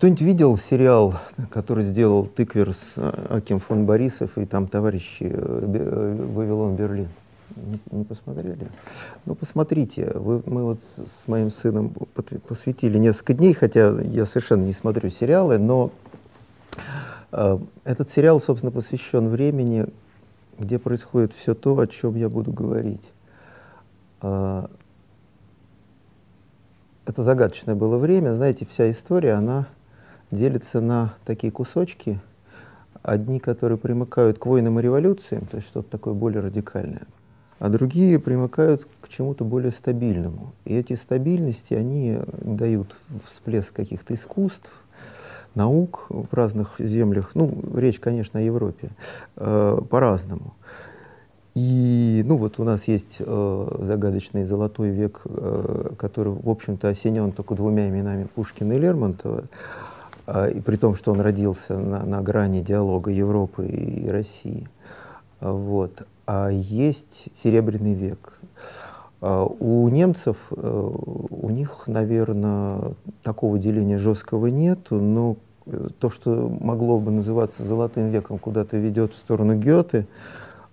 Кто-нибудь видел сериал, который сделал Тыквер с а, Аким фон Борисов и там товарищи э, Вавилон Берлин? Не, посмотрели? Ну, посмотрите. Вы, мы вот с моим сыном посвятили несколько дней, хотя я совершенно не смотрю сериалы, но э, этот сериал, собственно, посвящен времени, где происходит все то, о чем я буду говорить. Э, это загадочное было время. Знаете, вся история, она делится на такие кусочки. Одни, которые примыкают к войнам и революциям, то есть что-то такое более радикальное, а другие примыкают к чему-то более стабильному. И эти стабильности, они дают всплеск каких-то искусств, наук в разных землях. Ну, речь, конечно, о Европе. Э, по-разному. И, ну, вот у нас есть э, загадочный золотой век, э, который, в общем-то, осенен только двумя именами Пушкина и Лермонтова. Э, и при том, что он родился на, на грани диалога Европы и России. Вот. А есть Серебряный век. Э, у немцев, э, у них, наверное, такого деления жесткого нет, но то, что могло бы называться золотым веком, куда-то ведет в сторону Гёте,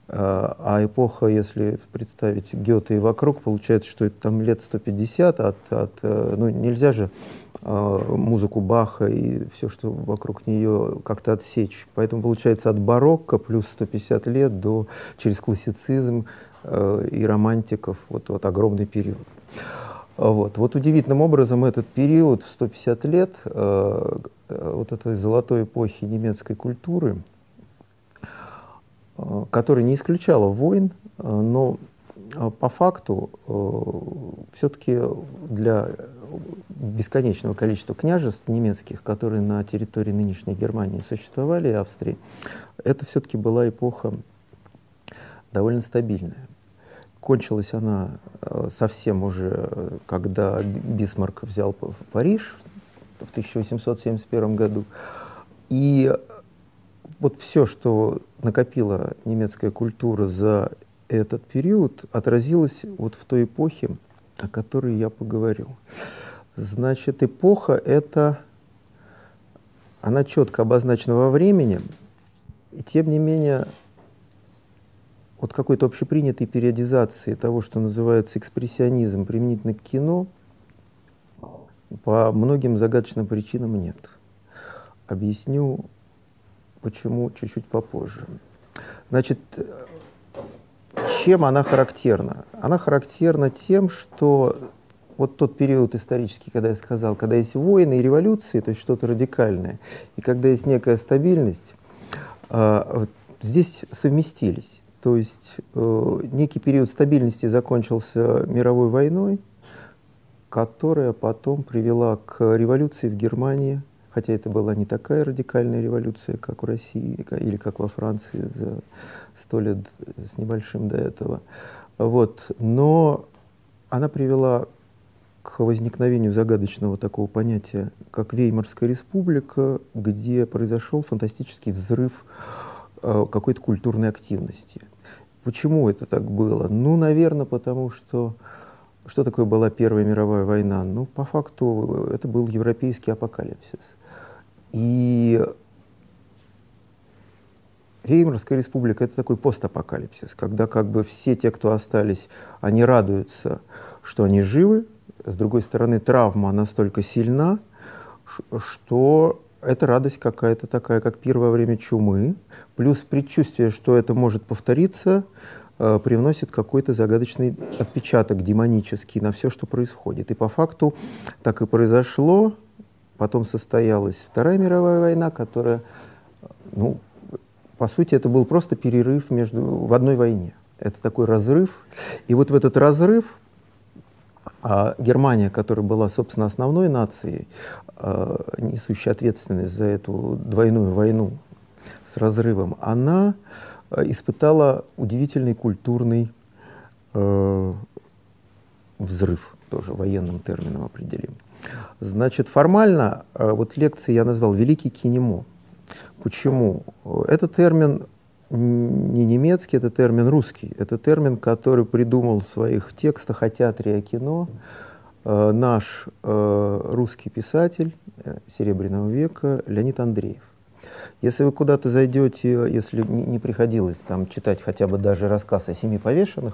а, эпоха, если представить Гёте и вокруг, получается, что это там лет 150 от, от э, ну нельзя же э, музыку Баха и все, что вокруг нее как-то отсечь. Поэтому получается от барокко плюс 150 лет до через классицизм э, и романтиков вот, вот огромный период. Вот. вот удивительным образом этот период в 150 лет вот этой золотой эпохи немецкой культуры, которая не исключала войн, э, но э, по факту все-таки для бесконечного количества княжеств немецких, которые на территории нынешней Германии существовали, и Австрии, это все-таки была эпоха довольно стабильная. Кончилась она совсем уже, когда Бисмарк взял Париж в 1871 году. И вот все, что накопила немецкая культура за этот период, отразилось вот в той эпохе, о которой я поговорю. Значит, эпоха — это... Она четко обозначена во времени, и тем не менее вот какой-то общепринятой периодизации того, что называется экспрессионизм, применительно к кино, по многим загадочным причинам нет. Объясню Почему чуть-чуть попозже. Значит, чем она характерна? Она характерна тем, что вот тот период исторический, когда я сказал, когда есть войны и революции, то есть что-то радикальное, и когда есть некая стабильность, э, здесь совместились. То есть э, некий период стабильности закончился мировой войной, которая потом привела к революции в Германии хотя это была не такая радикальная революция, как в России или как во Франции за сто лет с небольшим до этого. Вот. Но она привела к возникновению загадочного такого понятия, как Веймарская республика, где произошел фантастический взрыв э, какой-то культурной активности. Почему это так было? Ну, наверное, потому что что такое была Первая мировая война? Ну, по факту, это был европейский апокалипсис. И Веймарская республика — это такой постапокалипсис, когда как бы все те, кто остались, они радуются, что они живы. С другой стороны, травма настолько сильна, что это радость какая-то такая, как первое время чумы, плюс предчувствие, что это может повториться, э, привносит какой-то загадочный отпечаток демонический на все, что происходит. И по факту так и произошло. Потом состоялась Вторая мировая война, которая, ну, по сути, это был просто перерыв между, в одной войне. Это такой разрыв. И вот в этот разрыв а Германия, которая была, собственно, основной нацией, а, несущей ответственность за эту двойную войну с разрывом, она а, испытала удивительный культурный э, взрыв, тоже военным термином определим. Значит, формально э, вот лекции я назвал «Великий кинемо». Почему? Этот термин не немецкий, это термин русский. Это термин, который придумал в своих текстах о театре и о кино э, наш э, русский писатель Серебряного века Леонид Андреев. Если вы куда-то зайдете, если не, не приходилось там читать хотя бы даже рассказ о семи повешенных,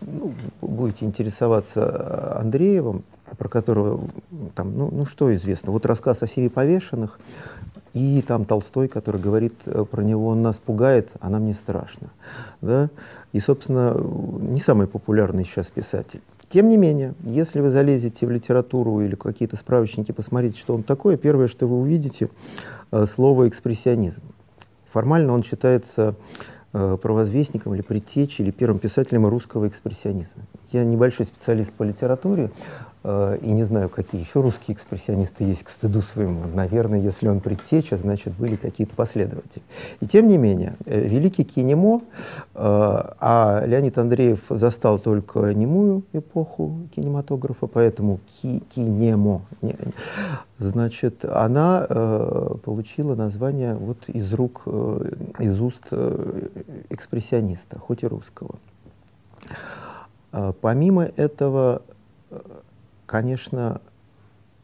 ну, будете интересоваться Андреевым, про которого там, ну, ну что известно, вот рассказ о семи повешенных, и там Толстой, который говорит э, про него, он нас пугает, а нам не страшно. Да? И, собственно, не самый популярный сейчас писатель. Тем не менее, если вы залезете в литературу или какие-то справочники, посмотрите, что он такое, первое, что вы увидите, э, слово «экспрессионизм». Формально он считается э, провозвестником или предтечей, или первым писателем русского экспрессионизма. Я небольшой специалист по литературе, и не знаю, какие еще русские экспрессионисты есть к стыду своему. Наверное, если он предтеча, значит, были какие-то последователи. И тем не менее, э, великий кинемо, э, а Леонид Андреев застал только немую эпоху кинематографа, поэтому ки кинемо, значит, она получила название вот из рук, из уст экспрессиониста, хоть и русского. Помимо этого, конечно,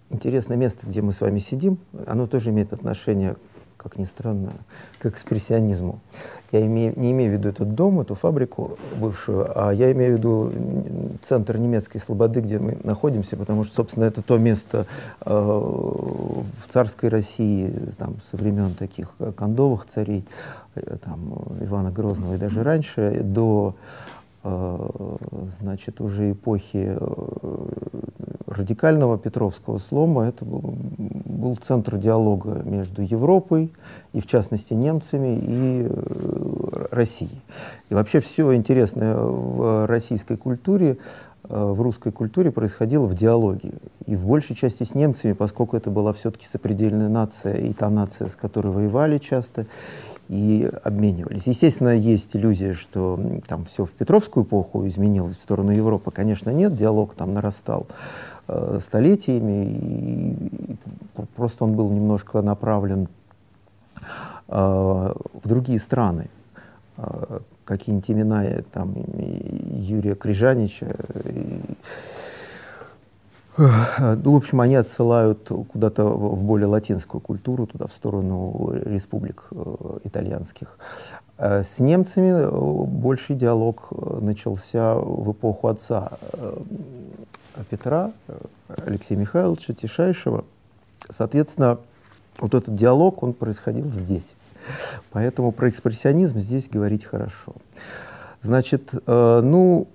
интересное место, где мы с вами сидим, оно тоже имеет отношение, как ни странно, к экспрессионизму. Я имею, не имею в виду этот дом, эту фабрику бывшую, а я имею в виду центр немецкой слободы, где мы находимся, потому что, собственно, это то место э, в царской России там, со времен таких кондовых царей, э, там, Ивана Грозного и даже раньше, до э, значит, уже эпохи э, радикального Петровского слома это был, был центр диалога между Европой и, в частности, немцами и э, Россией. И вообще все интересное в российской культуре, э, в русской культуре происходило в диалоге. И в большей части с немцами, поскольку это была все-таки сопредельная нация, и та нация, с которой воевали часто, и обменивались. Естественно, есть иллюзия, что там все в Петровскую эпоху изменилось в сторону Европы. Конечно, нет, диалог там нарастал э, столетиями, и, просто он был немножко направлен э, в другие страны. Э, Какие-нибудь имена там, Юрия Крижанича, ну, в общем, они отсылают куда-то в более латинскую культуру, туда, в сторону республик итальянских. С немцами больший диалог начался в эпоху отца Петра, Алексея Михайловича Тишайшего. Соответственно, вот этот диалог, он происходил здесь. Поэтому про экспрессионизм здесь говорить хорошо. Значит, ну,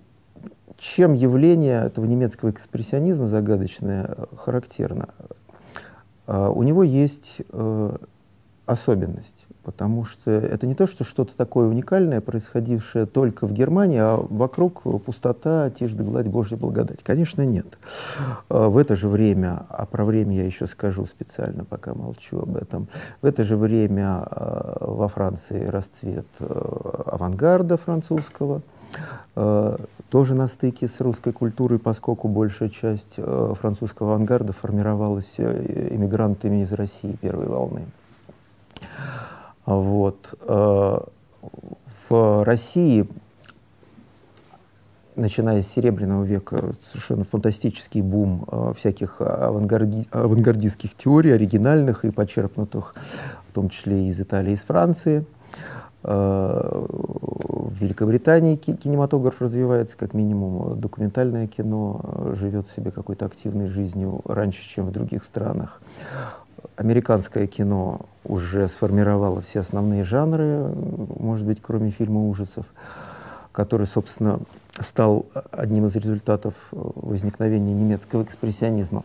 чем явление этого немецкого экспрессионизма загадочное э, характерно? Э, у него есть э, особенность, потому что это не то, что что-то такое уникальное, происходившее только в Германии, а вокруг пустота, тишь да гладь, Божья благодать. Конечно, нет. В это же время, а про время я еще скажу специально, пока молчу об этом, в это же время во Франции расцвет авангарда французского, тоже на стыке с русской культурой, поскольку большая часть французского авангарда формировалась э, иммигрантами из России первой волны. Вот. Э, в России, начиная с Серебряного века, совершенно фантастический бум э, всяких авангарди авангардистских теорий, оригинальных и почерпнутых, в том числе из Италии, из Франции. Э, в Великобритании кинематограф развивается, как минимум документальное кино живет себе какой-то активной жизнью раньше, чем в других странах. Американское кино уже сформировало все основные жанры, может быть, кроме фильма ужасов, который, собственно, стал одним из результатов возникновения немецкого экспрессионизма.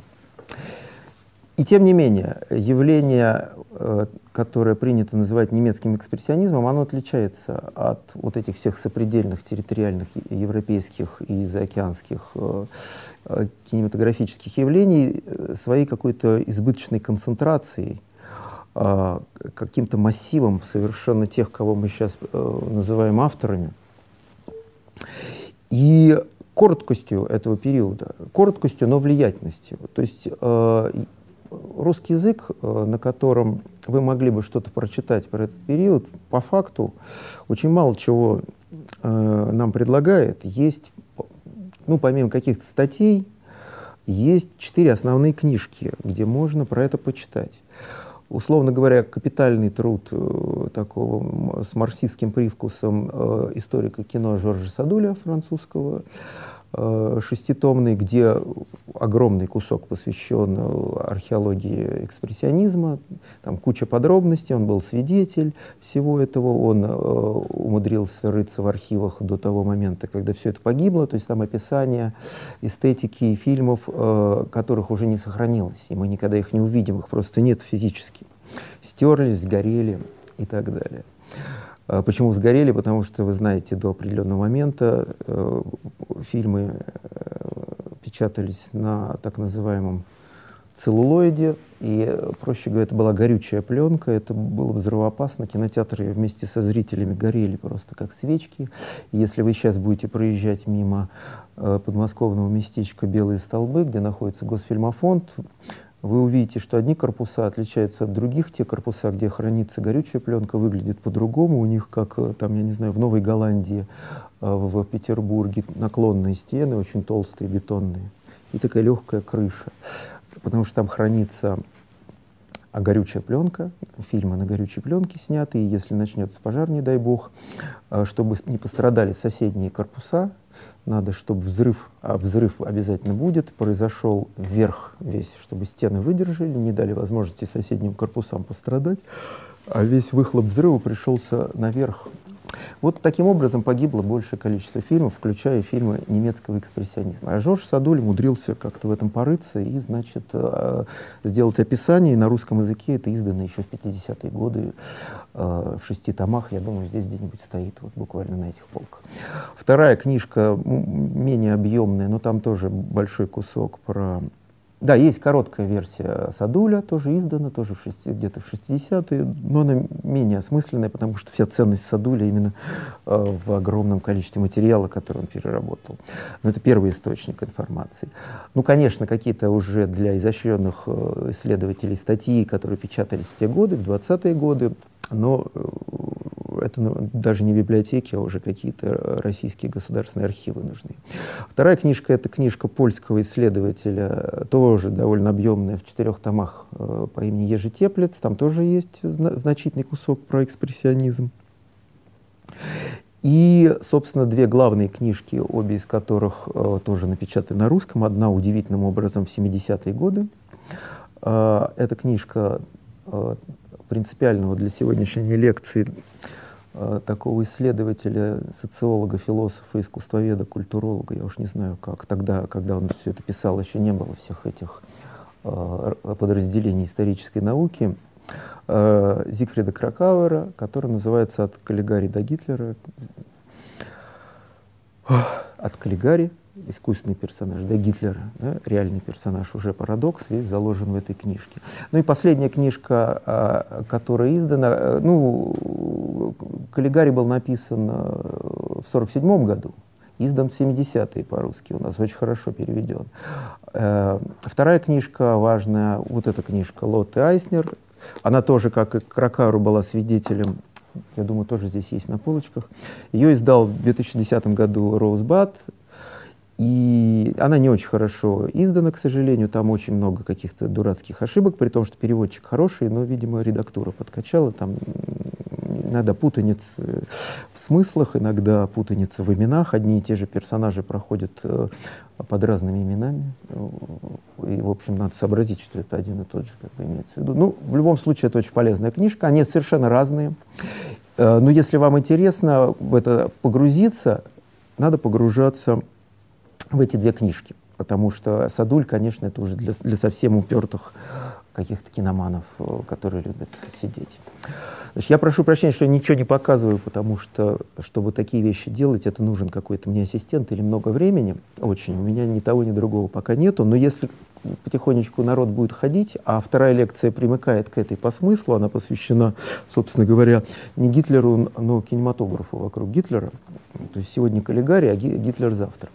И тем не менее, явление, э, которое принято называть немецким экспрессионизмом, оно отличается от вот этих всех сопредельных территориальных европейских и заокеанских э, э, кинематографических явлений своей какой-то избыточной концентрацией, каким-то массивом совершенно тех, кого мы сейчас называем авторами. И короткостью этого периода, короткостью, но влиятельностью. То есть русский язык, э, на котором вы могли бы что-то прочитать про этот период, по факту очень мало чего э, нам предлагает. Есть, ну, помимо каких-то статей, есть четыре основные книжки, где можно про это почитать. Условно говоря, капитальный труд э, такого с марксистским привкусом э, историка кино Жоржа Садуля, французского, шеститомный, где огромный кусок посвящен э, археологии экспрессионизма, там куча подробностей, он был свидетель всего этого, он э, умудрился рыться в архивах до того момента, когда все это погибло, то есть там описание эстетики фильмов, э, которых уже не сохранилось, и мы никогда их не увидим, их просто нет физически. Стерлись, сгорели и так далее. А почему сгорели? Потому что, вы знаете, до определенного момента э, фильмы э, печатались на так называемом целлулоиде, и, проще говоря, это была горючая пленка, это было взрывоопасно, кинотеатры вместе со зрителями горели просто как свечки. Если вы сейчас будете проезжать мимо э, подмосковного местечка «Белые столбы», где находится Госфильмофонд, вы увидите, что одни корпуса отличаются от других. Те корпуса, где хранится горючая пленка, выглядят по-другому. У них, как э, там, я не знаю, в Новой Голландии, э, в Петербурге, наклонные стены, очень толстые, бетонные. И такая легкая крыша. Потому что там хранится а горючая пленка, фильмы на горючей пленке сняты, и если начнется пожар, не дай бог, э, чтобы не пострадали соседние корпуса, надо, чтобы взрыв, а взрыв обязательно будет, произошел вверх весь, чтобы стены выдержали, не дали возможности соседним корпусам пострадать, а весь выхлоп взрыва пришелся наверх вот таким образом погибло большее количество фильмов, включая фильмы немецкого экспрессионизма. А Жорж Садуль умудрился как-то в этом порыться и, значит, э, сделать описание. На русском языке это издано еще в 50-е годы э, в шести томах. Я думаю, здесь где-нибудь стоит, вот буквально на этих полках. Вторая книжка менее объемная, но там тоже большой кусок про да, есть короткая версия Садуля, тоже издана, тоже где-то в 60-е, но она менее осмысленная, потому что вся ценность Садуля именно э, в огромном количестве материала, который он переработал. Но это первый источник информации. Ну, конечно, какие-то уже для изощренных э, исследователей статьи, которые печатались в те годы, в 20-е годы, но э, это ну, даже не библиотеки, а уже какие-то российские государственные архивы нужны. Вторая книжка — это книжка польского исследователя, тоже довольно объемная, в четырех томах э, по имени Ежи Теплец. Там тоже есть зна значительный кусок про экспрессионизм. И, собственно, две главные книжки, обе из которых э, тоже напечатаны на русском. Одна удивительным образом в 70-е годы. Э, эта книжка э, принципиального для сегодняшней лекции э, такого исследователя, социолога, философа, искусствоведа, культуролога, я уж не знаю как, тогда, когда он все это писал, еще не было всех этих э, подразделений исторической науки, э, Зигфрида Кракауэра, который называется «От Каллигари до Гитлера», от Каллигари искусственный персонаж, да, Гитлера, да, реальный персонаж, уже парадокс весь заложен в этой книжке. Ну и последняя книжка, а, которая издана, э, ну, Каллигари был написан э, в 47 году, издан в 70-е по-русски, у нас очень хорошо переведен. Э, вторая книжка важная, вот эта книжка Лотте Айснер, она тоже, как и Кракару, была свидетелем я думаю, тоже здесь есть на полочках. Ее издал в 2010 году Роузбад, и она не очень хорошо издана, к сожалению, там очень много каких-то дурацких ошибок, при том, что переводчик хороший, но, видимо, редактура подкачала, там иногда путаница в смыслах, иногда путаница в именах, одни и те же персонажи проходят э, под разными именами, и, в общем, надо сообразить, что это один и тот же, как бы имеется в виду. Ну, в любом случае, это очень полезная книжка, они совершенно разные, э, но если вам интересно в это погрузиться, надо погружаться в эти две книжки. Потому что Садуль, конечно, это уже для, для совсем упертых каких-то киноманов, э, которые любят сидеть. Значит, я прошу прощения, что я ничего не показываю, потому что, чтобы такие вещи делать, это нужен какой-то мне ассистент или много времени. Очень. У меня ни того, ни другого пока нету. Но если потихонечку народ будет ходить, а вторая лекция примыкает к этой по смыслу, она посвящена, собственно говоря, не Гитлеру, но кинематографу вокруг Гитлера. То есть сегодня Каллигари, а Гитлер завтра.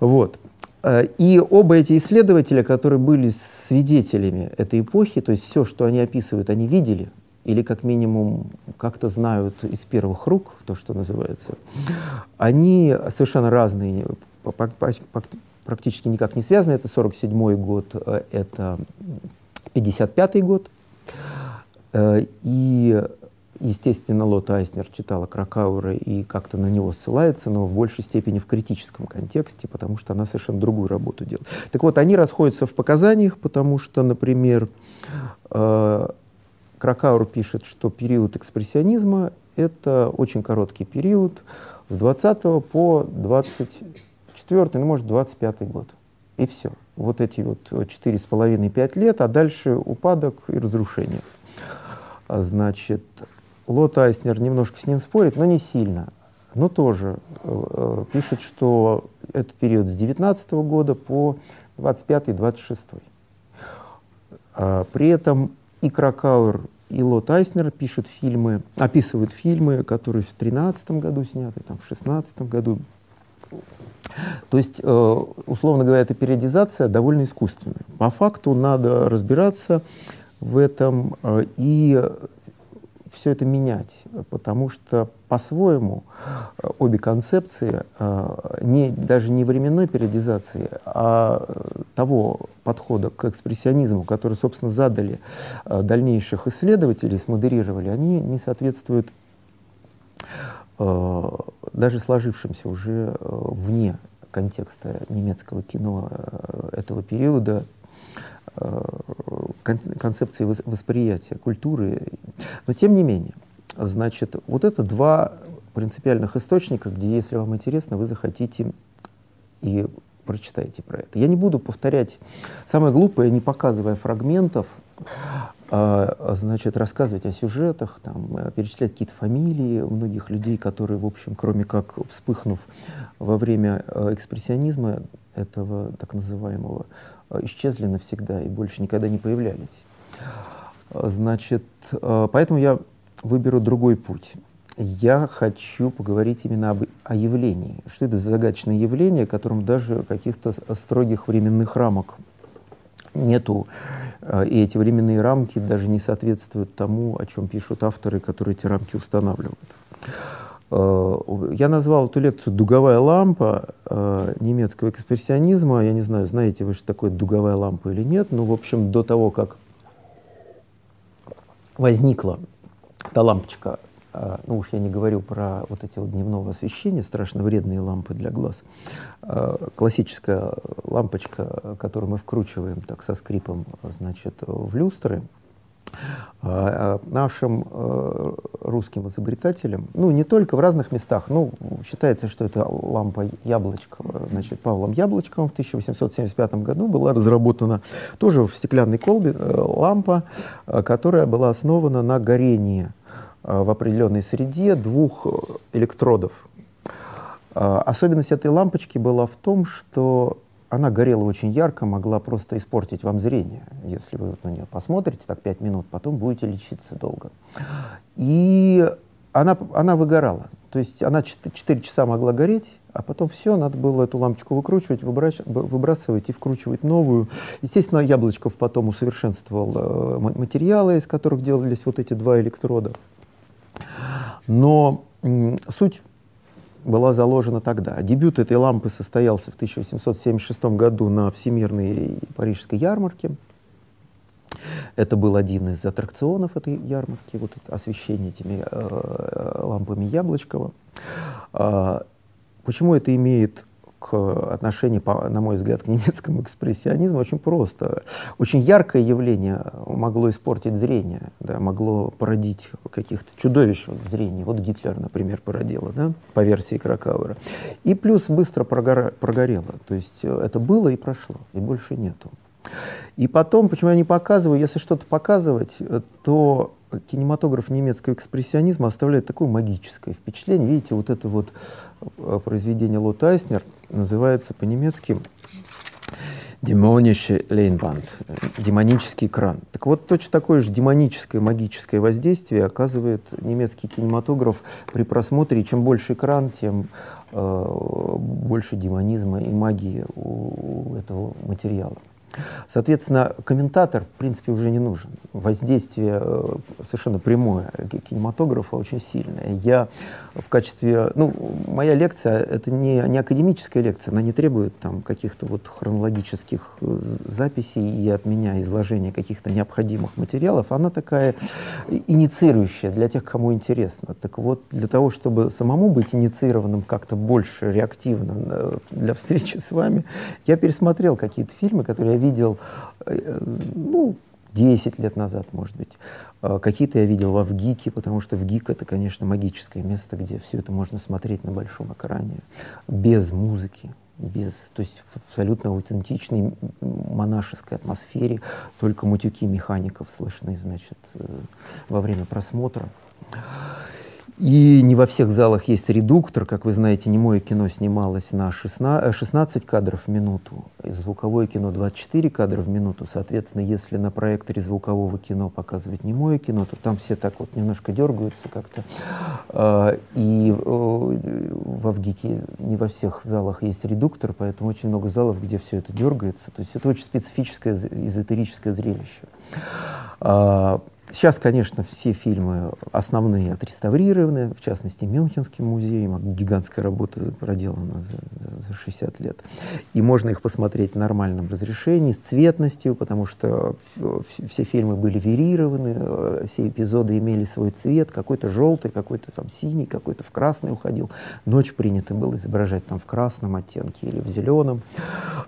Вот. Э, и оба эти исследователя, которые были свидетелями этой эпохи, то есть все, что они описывают, они видели, или как минимум как-то знают из первых рук, то, что называется, они совершенно разные, практически никак не связаны. Это 47 год, э, это 55 год. Э, и, естественно, Лота Айснер читала Кракаура и как-то на него ссылается, но в большей степени в критическом контексте, потому что она совершенно другую работу делает. Так вот, они расходятся в показаниях, потому что, например, э, Кракаур пишет, что период экспрессионизма — это очень короткий период, с 20 по 24, ну, может, 25 год. И все. Вот эти вот четыре с половиной пять лет, а дальше упадок и разрушение. Значит, Лот Айснер немножко с ним спорит, но не сильно. Но тоже э, э пишет, что это период с 19 года по 25-26. А, при этом и Кракауэр, и Лот Айснер пишут фильмы, описывают фильмы, которые в 13 году сняты, там, в 16 году. То есть, э, условно говоря, эта периодизация довольно искусственная. По факту надо разбираться в этом э, и все это менять, потому что по-своему э, обе концепции, не, даже не временной периодизации, а того подхода к экспрессионизму, который, собственно, задали дальнейших исследователей, смодерировали, они не соответствуют даже сложившимся уже вне контекста немецкого кино э, этого периода, э, концепции восприятия культуры. Но тем не менее, значит, вот это два принципиальных источника, где, если вам интересно, вы захотите и прочитаете про это. Я не буду повторять самое глупое, не показывая фрагментов, а, значит, рассказывать о сюжетах, там, э, перечислять какие-то фамилии многих людей, которые, в общем, кроме как вспыхнув во время э, экспрессионизма этого так называемого, э, исчезли навсегда и больше никогда не появлялись. Значит, поэтому я выберу другой путь. Я хочу поговорить именно об, о явлении. Что это за загадочное явление, которому даже каких-то строгих временных рамок нету. Э, и эти временные рамки даже не соответствуют тому, о чем пишут авторы, которые эти рамки устанавливают. Э, я назвал эту лекцию «Дуговая лампа» э, немецкого экспрессионизма. Я не знаю, знаете вы, что такое дуговая лампа или нет, но, в общем, до того, как возникла та лампочка а, ну уж я не говорю про вот эти вот дневного освещения, страшно вредные лампы для глаз, классическая лампочка, которую мы вкручиваем так со скрипом, значит, в люстры, нашим русским изобретателям, ну, не только в разных местах, ну, считается, что это лампа Яблочкова, значит, Павлом Яблочковым в 1875 году была разработана тоже в стеклянной колбе э, лампа, которая была основана на горении Э, в определенной среде двух э, электродов. Э, особенность этой лампочки была в том, что она горела очень ярко, могла просто испортить вам зрение. Если вы на нее посмотрите, так пять минут, потом будете лечиться долго. И она, она выгорала. То есть она 4 часа могла гореть, а потом все, надо было эту лампочку выкручивать, выбрасывать и вкручивать новую. Естественно, Яблочков потом усовершенствовал материалы, из которых делались вот эти два электрода. Но суть была заложена тогда. Дебют этой лампы состоялся в 1876 году на Всемирной Парижской ярмарке. Это был один из аттракционов этой ярмарки, вот это освещение этими э, э лампами Яблочкова. Э, почему это имеет к отношению, на мой взгляд, к немецкому экспрессионизму очень просто. Очень яркое явление могло испортить зрение, да, могло породить каких-то чудовищ в зрении. Вот Гитлер, например, породило, да, по версии Кракауэра. И плюс быстро прогора, прогорело. То есть э, это было и прошло, и больше нету. И потом, почему я не показываю, если что-то показывать, э, то кинематограф немецкого экспрессионизма оставляет такое магическое впечатление. Видите, вот это вот э, произведение Лот Айснер называется по-немецки «Демоnische Leinwand», демонический экран. Так вот, точно такое же демоническое, магическое воздействие оказывает немецкий кинематограф при просмотре. И чем больше экран, тем э, больше демонизма и магии у, у этого материала. Соответственно, комментатор, в принципе, уже не нужен. Воздействие э, совершенно прямое кинематографа очень сильное. Я в качестве... Ну, моя лекция — это не, не академическая лекция, она не требует там каких-то вот хронологических э, записей и от меня изложения каких-то необходимых материалов. Она такая инициирующая для тех, кому интересно. Так вот, для того, чтобы самому быть инициированным как-то больше реактивно э, для встречи с вами, я пересмотрел какие-то фильмы, которые я видел, э, ну, 10 лет назад, может быть. А, какие-то я видел во ВГИКе, потому что ВГИК — это, конечно, магическое место, где все это можно смотреть на большом экране, без музыки, без, то есть в абсолютно аутентичной монашеской атмосфере, только мутюки механиков слышны, значит, э, во время просмотра. И не во всех залах есть редуктор. Как вы знаете, немое кино снималось на 16, 16 э, кадров в минуту, звуковое кино 24 кадра в минуту. Соответственно, если на проекторе звукового кино показывать немое кино, то там все так вот немножко дергаются как-то. А, и в Авгике не во всех залах есть редуктор, поэтому очень много залов, где все это дергается. То есть это очень специфическое эзотерическое зрелище. А, Сейчас, конечно, все фильмы основные отреставрированы, в частности, Мюнхенским музеем, гигантская работа проделана за, за, за 60 лет. И можно их посмотреть в нормальном разрешении, с цветностью, потому что все фильмы были верированы, э, все эпизоды имели свой цвет, какой-то желтый, какой-то там синий, какой-то в красный уходил. Ночь принято было изображать там в красном оттенке или в зеленом.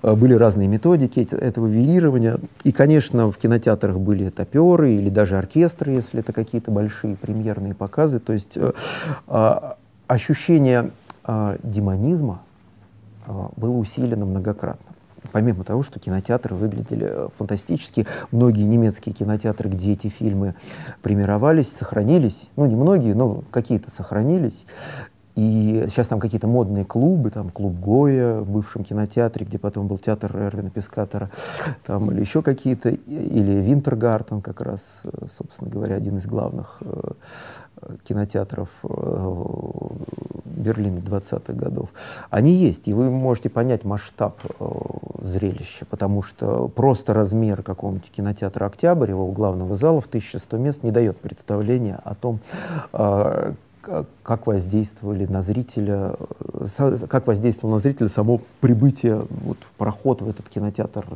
Э, были разные методики этого верирования. И, конечно, в кинотеатрах были топеры или даже оркестры, если это какие-то большие премьерные показы. То есть э, э, ощущение э, демонизма э, было усилено многократно. Помимо того, что кинотеатры выглядели э, фантастически, многие немецкие кинотеатры, где эти фильмы премировались, сохранились, ну не многие, но какие-то сохранились. И сейчас там какие-то модные клубы, там клуб Гоя в бывшем кинотеатре, где потом был театр Эрвина Пескатора, там или еще какие-то, или Винтергартен как раз, э, собственно говоря, один из главных э, кинотеатров э, Берлина 20-х годов. Они есть, и вы можете понять масштаб зрелища, потому что просто размер какого-нибудь кинотеатра «Октябрь», его главного зала в 1100 мест не дает представления о том, как воздействовали на зрителя, как воздействовало на зрителя само прибытие вот, в проход в этот кинотеатр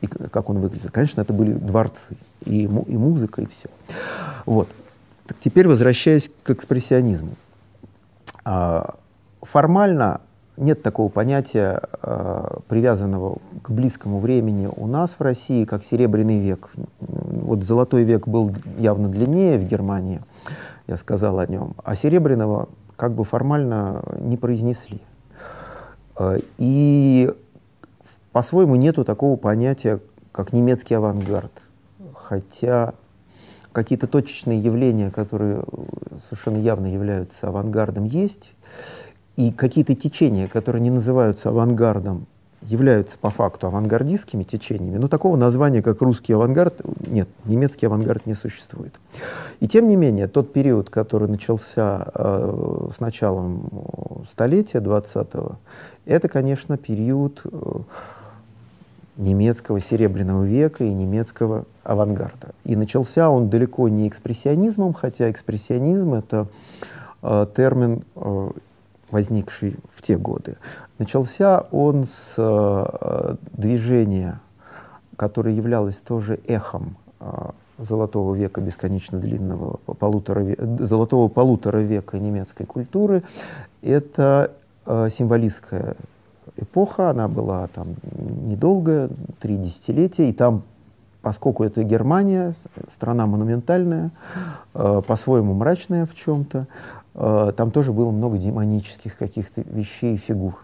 и как он выглядит. Конечно, это были дворцы, и, и музыка, и все. Вот. Так теперь возвращаясь к экспрессионизму. А, формально нет такого понятия, а, привязанного к близкому времени у нас в России, как Серебряный век. Вот Золотой век был явно длиннее в Германии, я сказал о нем, а Серебряного как бы формально не произнесли. А, и по-своему нету такого понятия, как немецкий авангард. Хотя какие-то точечные явления, которые совершенно явно являются авангардом, есть, и какие-то течения, которые не называются авангардом, являются по факту авангардистскими течениями, но такого названия, как русский авангард, нет, немецкий авангард не существует. И тем не менее, тот период, который начался э, с началом столетия 20-го, это, конечно, период э, немецкого серебряного века и немецкого авангарда. И начался он далеко не экспрессионизмом, хотя экспрессионизм — это э, термин, э, возникший в те годы. Начался он с э, движения, которое являлось тоже эхом э, золотого века, бесконечно длинного, полутора, золотого полутора века немецкой культуры. Это э, символистская эпоха, она была там недолгая, три десятилетия, и там, поскольку это Германия, страна монументальная, э, по-своему мрачная в чем-то, там тоже было много демонических каких-то вещей и фигур,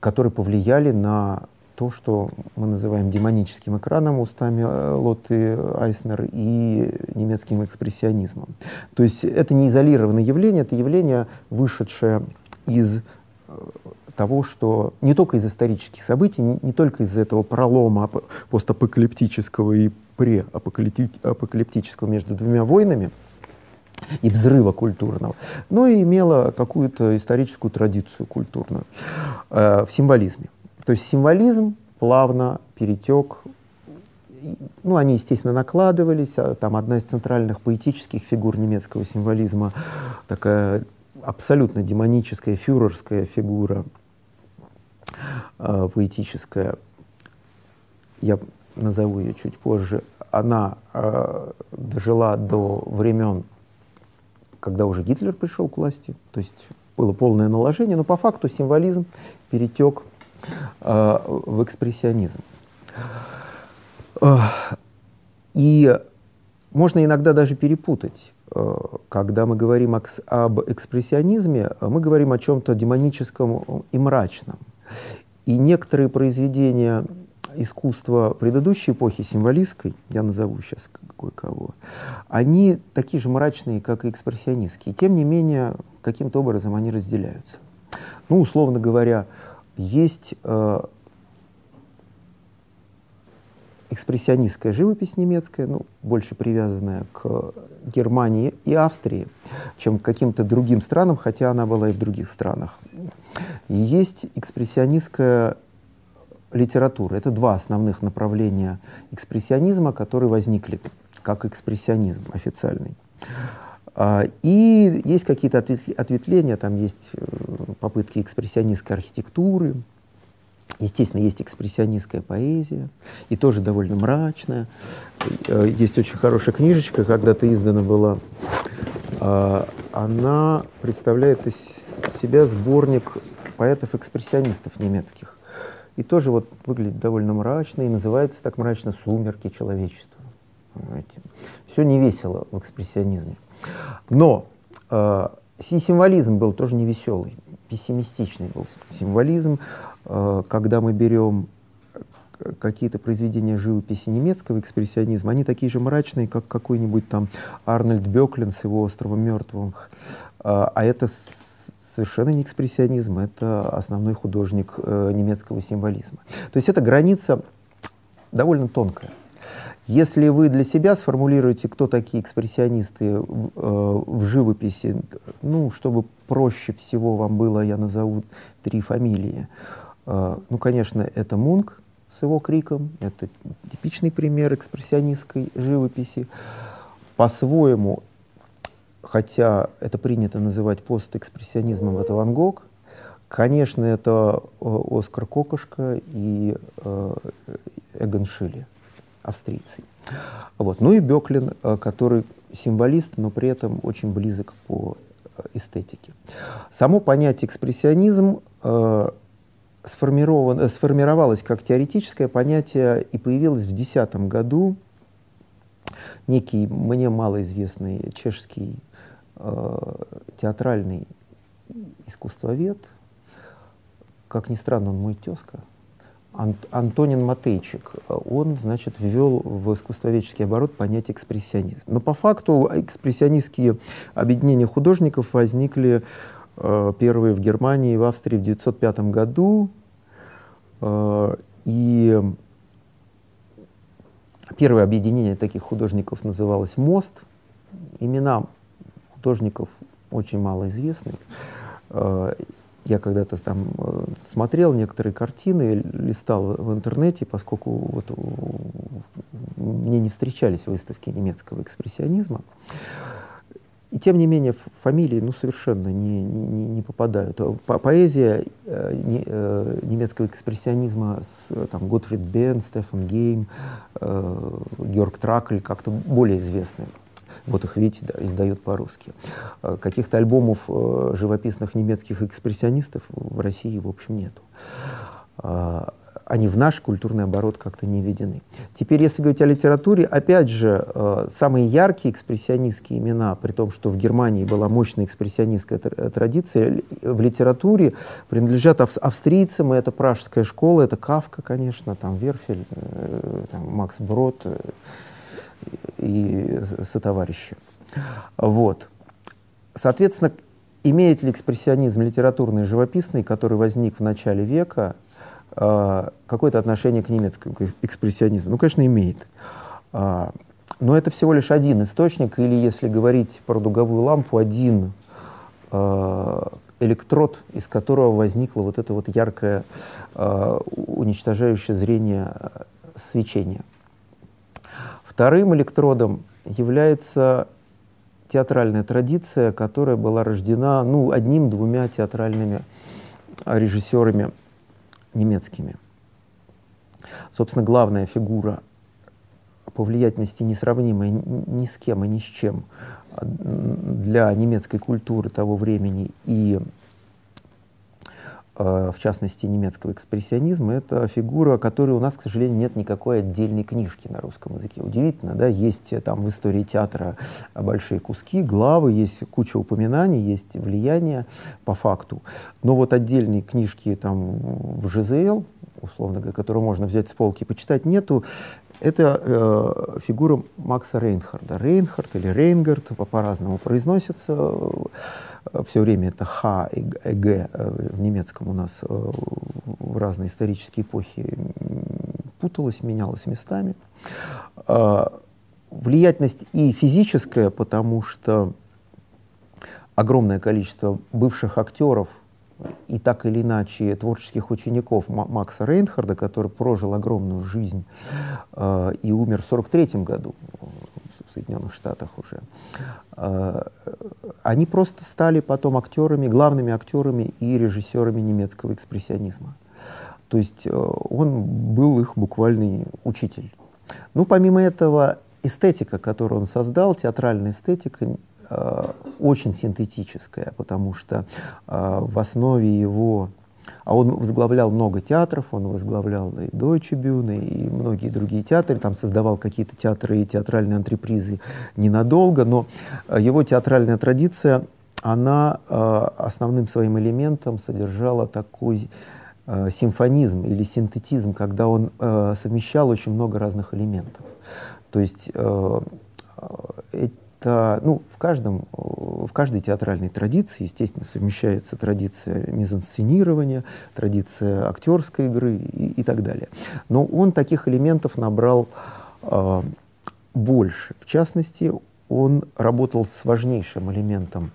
которые повлияли на то, что мы называем демоническим экраном устами э, Лотты Айснер и немецким экспрессионизмом. То есть это не изолированное явление, это явление, вышедшее из того, что не только из исторических событий, не, не только из этого пролома постапокалиптического и преапокалиптического между двумя войнами и взрыва культурного, но и имела какую-то историческую традицию культурную э, в символизме. То есть символизм плавно перетек ну, они, естественно, накладывались. А там одна из центральных поэтических фигур немецкого символизма, такая абсолютно демоническая, фюрерская фигура э, поэтическая. Я назову ее чуть позже. Она э, дожила до времен, когда уже Гитлер пришел к власти. То есть было полное наложение, но по факту символизм перетек э, в экспрессионизм. И можно иногда даже перепутать. Э, когда мы говорим об экспрессионизме, мы говорим о чем-то демоническом и мрачном. И некоторые произведения искусства предыдущей эпохи, символистской, я назову сейчас кое-кого, они такие же мрачные, как и экспрессионистские. Тем не менее, каким-то образом они разделяются. Ну, условно говоря, есть э, экспрессионистская живопись немецкая, ну, больше привязанная к Германии и Австрии, чем к каким-то другим странам, хотя она была и в других странах. И есть экспрессионистская литература. Это два основных направления экспрессионизма, которые возникли как экспрессионизм официальный. А, и есть какие-то ответвления, там есть э, попытки экспрессионистской архитектуры, Естественно, есть экспрессионистская поэзия, и тоже довольно мрачная. Э, есть очень хорошая книжечка, когда-то издана была. А, она представляет из себя сборник поэтов-экспрессионистов немецких. И тоже вот выглядит довольно мрачно, и называется так мрачно «Сумерки человечества». Понимаете? Все не весело в экспрессионизме. Но э, символизм был тоже не веселый, пессимистичный был символизм. Э, когда мы берем какие-то произведения живописи немецкого экспрессионизма, они такие же мрачные, как какой-нибудь там Арнольд Беклин с его «Островом мертвых». А, а это совершенно не экспрессионизм, это основной художник э, немецкого символизма. То есть эта граница довольно тонкая. Если вы для себя сформулируете, кто такие экспрессионисты э, в живописи, ну, чтобы проще всего вам было, я назову три фамилии. А, ну, конечно, это Мунк с его криком, это типичный пример экспрессионистской живописи. По-своему, хотя это принято называть постэкспрессионизмом, это Ван Гог. Конечно, это э, Оскар Кокошка и э, Эгон Шилли, австрийцы. Вот. Ну и Беклин, э, который символист, но при этом очень близок по эстетике. Само понятие экспрессионизм э, сформировалось как теоретическое понятие и появилось в 2010 году некий мне малоизвестный чешский театральный искусствовед, как ни странно, он мой тезка, Ант, Антонин Матейчик, он, значит, ввел в искусствоведческий оборот понятие экспрессионизм. Но по факту экспрессионистские объединения художников возникли Э, первые в Германии и в Австрии в 1905 году. Э, и первое объединение таких художников называлось «Мост». Имена художников очень мало известны. Э, я когда-то там смотрел некоторые картины, листал в интернете, поскольку вот мне не встречались выставки немецкого экспрессионизма. И тем не менее фамилии ну, совершенно не, не, не попадают. По поэзия э, не, э, немецкого экспрессионизма с там, Готфрид Бен, Стефан Гейм, э, Георг Тракль как-то более известны. Вот их, видите, да, издают по-русски. Э, каких-то альбомов э, живописных немецких экспрессионистов в России, в общем, нету. А, они в наш культурный оборот как-то не введены. Теперь, если говорить о литературе, опять же, э, самые яркие экспрессионистские имена, при том, что в Германии была мощная экспрессионистская традиция, в литературе принадлежат ав австрийцам, и это пражская школа, это Кавка, конечно, там Верфель, э, там, Макс Брод э, и сотоварищи. Вот. Соответственно, имеет ли экспрессионизм литературный и живописный, который возник в начале века, э, какое-то отношение к немецкому экспрессионизму? Ну, конечно, имеет. Э, но это всего лишь один источник, или, если говорить про дуговую лампу, один э, электрод, из которого возникло вот это вот яркое уничтожающее зрение свечение. Вторым электродом является театральная традиция, которая была рождена ну, одним-двумя театральными режиссерами немецкими. Собственно, главная фигура по влиятельности несравнимая ни с кем и ни с чем для немецкой культуры того времени и в частности немецкого экспрессионизма, это фигура, которой у нас, к сожалению, нет никакой отдельной книжки на русском языке. Удивительно, да, есть э, там в истории театра большие куски, главы, есть куча упоминаний, есть влияние по факту. Но вот отдельные книжки там в ЖЗЛ, условно говоря, которые можно взять с полки и почитать, нету. Это э, фигура Макса Рейнхарда. Рейнхард или Рейнгард по-разному произносится. Э, Все время это Х и Г э, в немецком у нас э, в разные исторические эпохи путалось, менялось местами. Э, влиятельность и физическая, потому что огромное количество бывших актеров – и так или иначе творческих учеников Макса Рейнхарда, который прожил огромную жизнь э, и умер в 43 году в Соединенных Штатах уже, э, они просто стали потом актерами, главными актерами и режиссерами немецкого экспрессионизма. То есть э, он был их буквальный учитель. Ну, помимо этого, эстетика, которую он создал, театральная эстетика, очень синтетическая, потому что э, в основе его а он возглавлял много театров, он возглавлял и Deutsche Bühne, и многие другие театры, там создавал какие-то театры и театральные антрепризы ненадолго, но э, его театральная традиция, она э, основным своим элементом содержала такой э, симфонизм или синтетизм, когда он э, совмещал очень много разных элементов. То есть э, э, это, ну, в, каждом, в каждой театральной традиции, естественно, совмещается традиция мизансценирования, традиция актерской игры и, и так далее. Но он таких элементов набрал э, больше. В частности, он работал с важнейшим элементом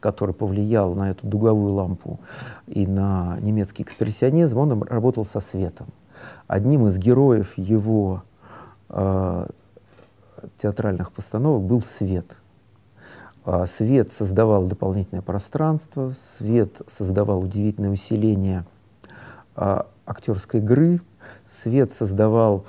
который повлиял на эту дуговую лампу и на немецкий экспрессионизм, он работал со светом. Одним из героев его э, театральных постановок был свет. А, свет создавал дополнительное пространство, свет создавал удивительное усиление а, актерской игры, свет создавал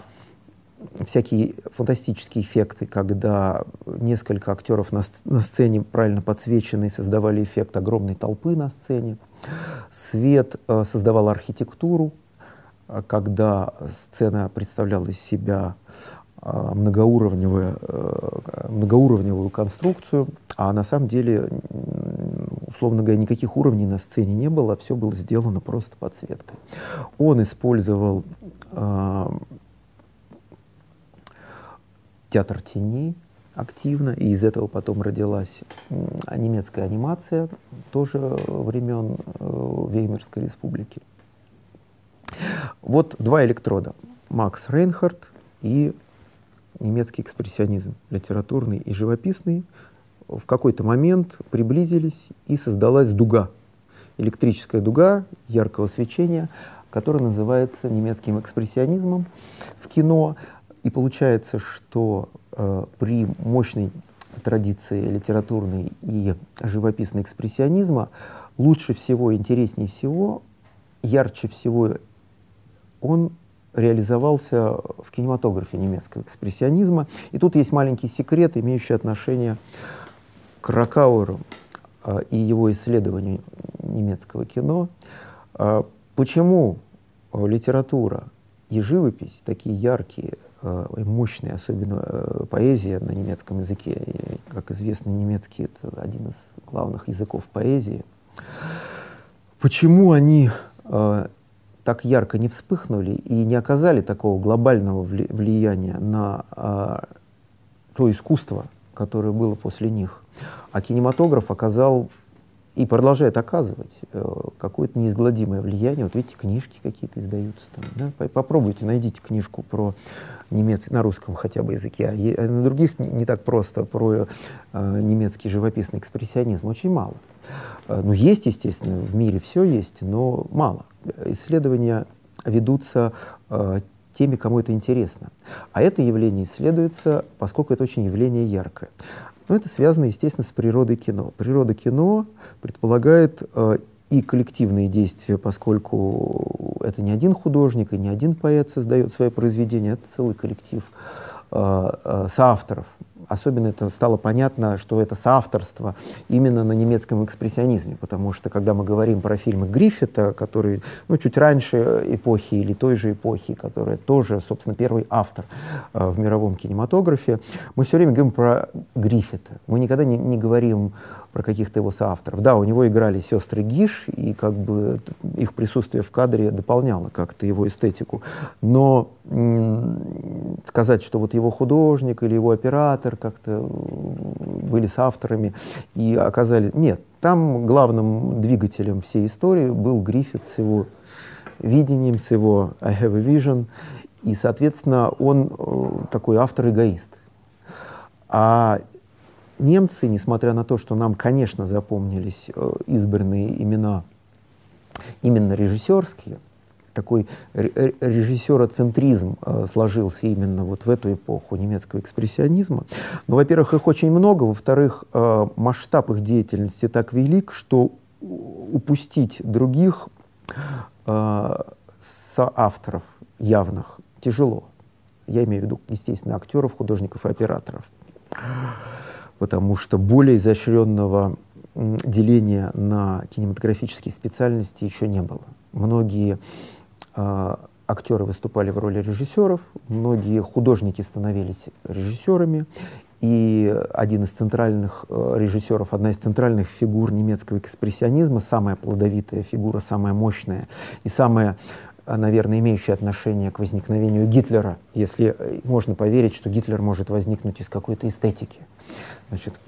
всякие фантастические эффекты, когда несколько актеров на, на сцене правильно подсвечены создавали эффект огромной толпы на сцене. Свет э, создавал архитектуру, когда сцена представляла из себя многоуровневую, э, многоуровневую конструкцию, а на самом деле, условно говоря, никаких уровней на сцене не было, все было сделано просто подсветкой. Он использовал э, театр теней активно, и из этого потом родилась немецкая анимация, тоже времен э, Веймарской республики. Вот два электрода. Макс Рейнхард и немецкий экспрессионизм, литературный и живописный, в какой-то момент приблизились и создалась дуга, электрическая дуга яркого свечения, которая называется немецким экспрессионизмом в кино. И получается, что э, при мощной традиции литературной и живописной экспрессионизма лучше всего, интереснее всего, ярче всего он реализовался в кинематографе немецкого экспрессионизма. И тут есть маленький секрет, имеющий отношение к Ракауэру э, и его исследованию немецкого кино. Э, почему литература и живопись такие яркие э, мощные, особенно э, поэзия на немецком языке, и, как известно, немецкий — это один из главных языков поэзии. Почему они так ярко не вспыхнули и не оказали такого глобального влияния на а, то искусство, которое было после них. А кинематограф оказал и продолжает оказывать э, какое-то неизгладимое влияние. Вот видите, книжки какие-то издаются там. Да? Попробуйте, найдите книжку про немец на русском хотя бы языке, а, на других не, не так просто, про э, немецкий живописный экспрессионизм очень мало. Э, ну, есть, естественно, в мире все есть, но мало. Исследования ведутся э, теми, кому это интересно. А это явление исследуется, поскольку это очень явление яркое. Но это связано, естественно, с природой кино. Природа кино предполагает э, и коллективные действия, поскольку это не один художник и не один поэт создает свое произведение, это целый коллектив э, э, соавторов. Особенно это стало понятно, что это соавторство именно на немецком экспрессионизме, потому что когда мы говорим про фильмы Гриффита, который ну, чуть раньше эпохи или той же эпохи, которая тоже, собственно, первый автор э, в мировом кинематографе, мы все время говорим про Гриффита. Мы никогда не, не говорим про каких-то его соавторов. Да, у него играли сестры Гиш, и как бы их присутствие в кадре дополняло как-то его эстетику. Но сказать, что вот его художник или его оператор как-то были соавторами и оказались... Нет, там главным двигателем всей истории был Гриффит с его видением, с его «I have a vision», и, соответственно, он э, такой автор-эгоист. А немцы, несмотря на то, что нам, конечно, запомнились э, избранные имена именно режиссерские, такой режиссероцентризм э, сложился именно вот в эту эпоху немецкого экспрессионизма. Но, во-первых, их очень много, во-вторых, э, масштаб их деятельности так велик, что упустить других соавторов явных тяжело. Я имею в виду, естественно, актеров, художников и операторов потому что более изощренного деления на кинематографические специальности еще не было. Многие э, актеры выступали в роли режиссеров, многие художники становились режиссерами, и один из центральных э, режиссеров, одна из центральных фигур немецкого экспрессионизма, самая плодовитая фигура, самая мощная и самая а, наверное, имеющие отношение к возникновению Гитлера, если э, можно поверить, что Гитлер может возникнуть из какой-то эстетики. Значит,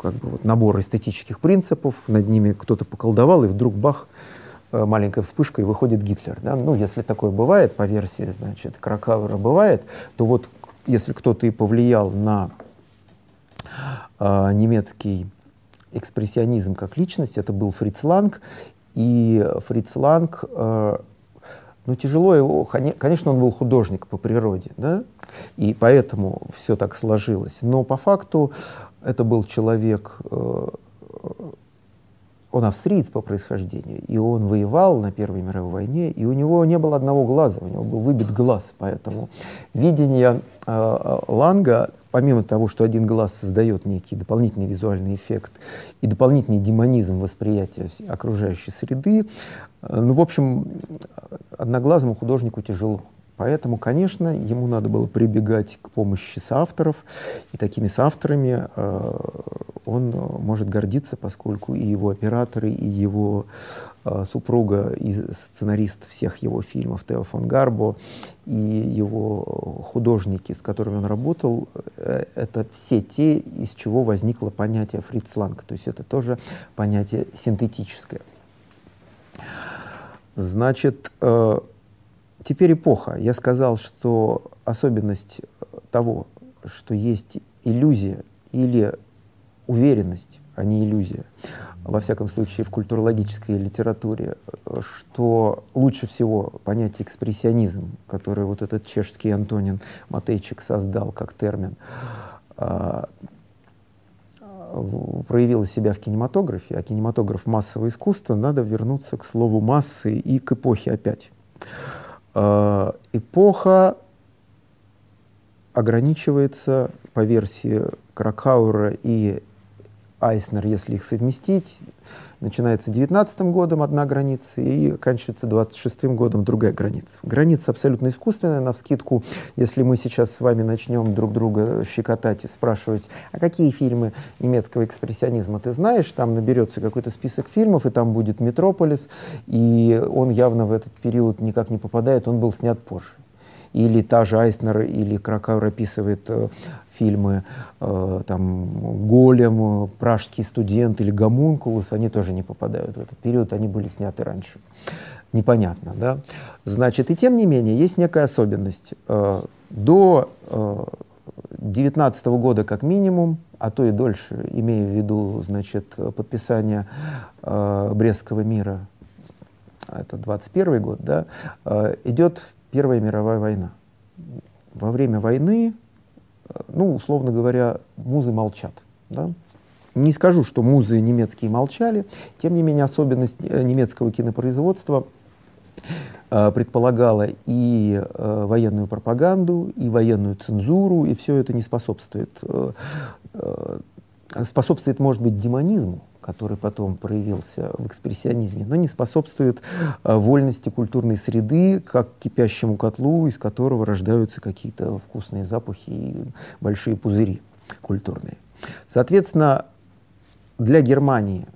как бы вот набор эстетических принципов, над ними кто-то поколдовал, и вдруг бах, э, маленькая вспышка, и выходит Гитлер. Да? Ну, если такое бывает, по версии, значит, Кракауэра бывает, то вот если кто-то и повлиял на э, немецкий экспрессионизм как личность, это был Фриц Ланг, и Фриц Ланг э, ну, тяжело его, конечно, он был художник по природе, да, и поэтому все так сложилось. Но по факту это был человек, э, он австриец по происхождению, и он воевал на Первой мировой войне, и у него не было одного глаза, у него был выбит глаз, поэтому видение э, Ланга помимо того, что один глаз создает некий дополнительный визуальный эффект и дополнительный демонизм восприятия окружающей среды, э, ну, в общем, одноглазому художнику тяжело. Поэтому, конечно, ему надо было прибегать к помощи соавторов, и такими соавторами э, он может гордиться, поскольку и его операторы, и его э, супруга, и сценарист всех его фильмов Тео фон Гарбо, и его художники, с которыми он работал, э, это все те, из чего возникло понятие фрицланг, то есть это тоже понятие синтетическое. Значит, э, теперь эпоха. Я сказал, что особенность того, что есть иллюзия или уверенность, а не иллюзия, во всяком случае в культурологической литературе, что лучше всего понятие экспрессионизм, который вот этот чешский Антонин Матейчик создал как термин, а, проявила себя в кинематографе, а кинематограф массового искусства, надо вернуться к слову массы и к эпохе опять. Э, эпоха ограничивается по версии Кракауэра и Айснер, если их совместить, начинается 19 годом одна граница и оканчивается 26 годом другая граница. Граница абсолютно искусственная, на вскидку, если мы сейчас с вами начнем друг друга щекотать и спрашивать, а какие фильмы немецкого экспрессионизма ты знаешь, там наберется какой-то список фильмов, и там будет «Метрополис», и он явно в этот период никак не попадает, он был снят позже. Или та же Айснер или Кракауэр описывает э, фильмы э, там «Голем», «Пражский студент» или «Гомункулус», они тоже не попадают в этот период, они были сняты раньше. Непонятно, да? Значит, и тем не менее, есть некая особенность. Э, до э, 19 года как минимум, а то и дольше, имея в виду, значит, подписание э, Брестского мира, это 21 год, да, э, идет Первая мировая война. Во время войны ну, условно говоря, музы молчат. Да? Не скажу, что музы немецкие молчали, тем не менее особенность э, немецкого кинопроизводства э, предполагала и э, военную пропаганду, и военную цензуру, и все это не способствует. Э, э, способствует, может быть, демонизму, который потом проявился в экспрессионизме, но не способствует э, вольности культурной среды, как кипящему котлу, из которого рождаются какие-то вкусные запахи и большие пузыри культурные. Соответственно, для Германии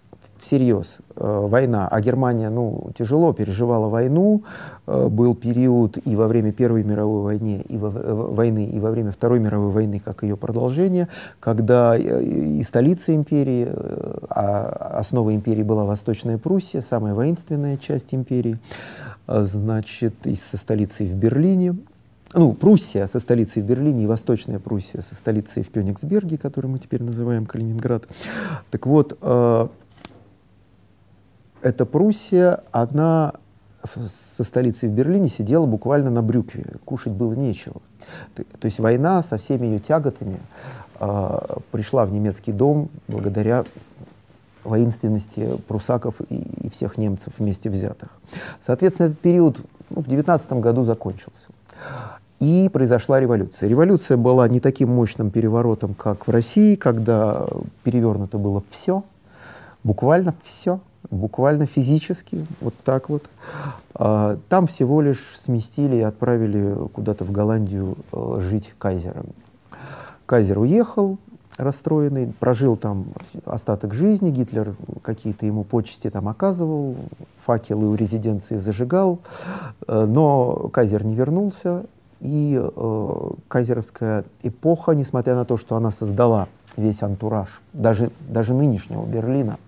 всерьез э, война, а Германия ну, тяжело переживала войну, э, был период и во время Первой мировой войны, и во, э, войны, и во время Второй мировой войны, как ее продолжение, когда э, и столица империи, э, а основа империи была Восточная Пруссия, самая воинственная часть империи, э, значит, и со столицей в Берлине, ну, Пруссия со столицей в Берлине и Восточная Пруссия со столицей в Кёнигсберге, который мы теперь называем Калининград. Так вот, э, эта Пруссия, она со столицей в Берлине сидела буквально на брюкве, кушать было нечего. То, есть война со всеми ее тяготами э, пришла в немецкий дом благодаря воинственности прусаков и, и всех немцев вместе взятых. Соответственно, этот период ну, в 19 году закончился. И произошла революция. Революция была не таким мощным переворотом, как в России, когда перевернуто было все, буквально все буквально физически, вот так вот. А, там всего лишь сместили и отправили куда-то в Голландию э, жить кайзером. Кайзер уехал, расстроенный, прожил там остаток жизни, Гитлер какие-то ему почести там оказывал, факелы у резиденции зажигал, э, но кайзер не вернулся, и э, кайзеровская эпоха, несмотря на то, что она создала весь антураж, даже, даже нынешнего Берлина,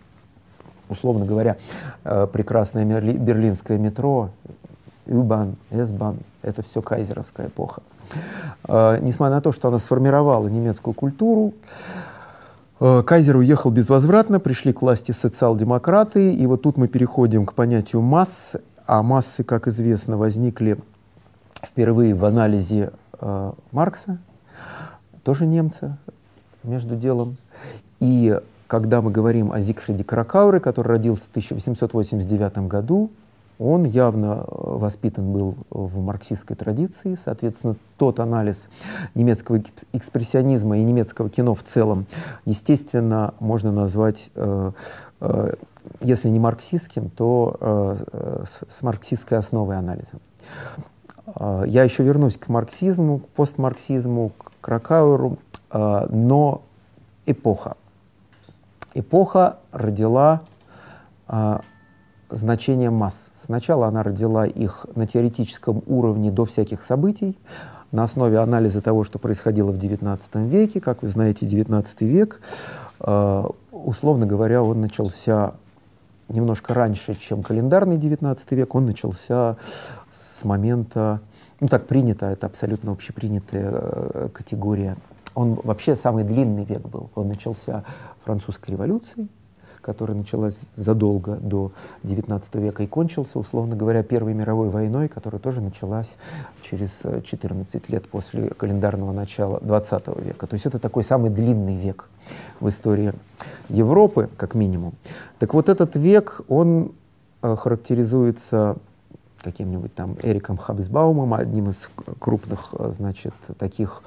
условно говоря, э, прекрасное берлинское метро, Юбан, Эсбан, это все кайзеровская эпоха. Э, несмотря на то, что она сформировала немецкую культуру, э, Кайзер уехал безвозвратно, пришли к власти социал-демократы, и вот тут мы переходим к понятию масс, а массы, как известно, возникли впервые в анализе э, Маркса, тоже немца, между делом. И когда мы говорим о Зигфриде Кракауре, который родился в 1889 году, он явно э, воспитан был в марксистской традиции, соответственно, тот анализ немецкого экспрессионизма и немецкого кино в целом, естественно, можно назвать, э, э, если не марксистским, то э, с, с марксистской основой анализа. Э, я еще вернусь к марксизму, к постмарксизму, к Кракауэру, э, но эпоха эпоха родила а, значение масс. Сначала она родила их на теоретическом уровне до всяких событий, на основе анализа того, что происходило в XIX веке. Как вы знаете, XIX век, э, условно говоря, он начался немножко раньше, чем календарный XIX век. Он начался с момента, ну так принято, это абсолютно общепринятая э, категория он вообще самый длинный век был. Он начался французской революцией, которая началась задолго до XIX века и кончился, условно говоря, Первой мировой войной, которая тоже началась через 14 э, лет после календарного начала XX века. То есть это такой самый длинный век в истории Европы, как минимум. Так вот этот век, он э, характеризуется каким-нибудь там Эриком Хабсбаумом, одним из крупных, э, значит, таких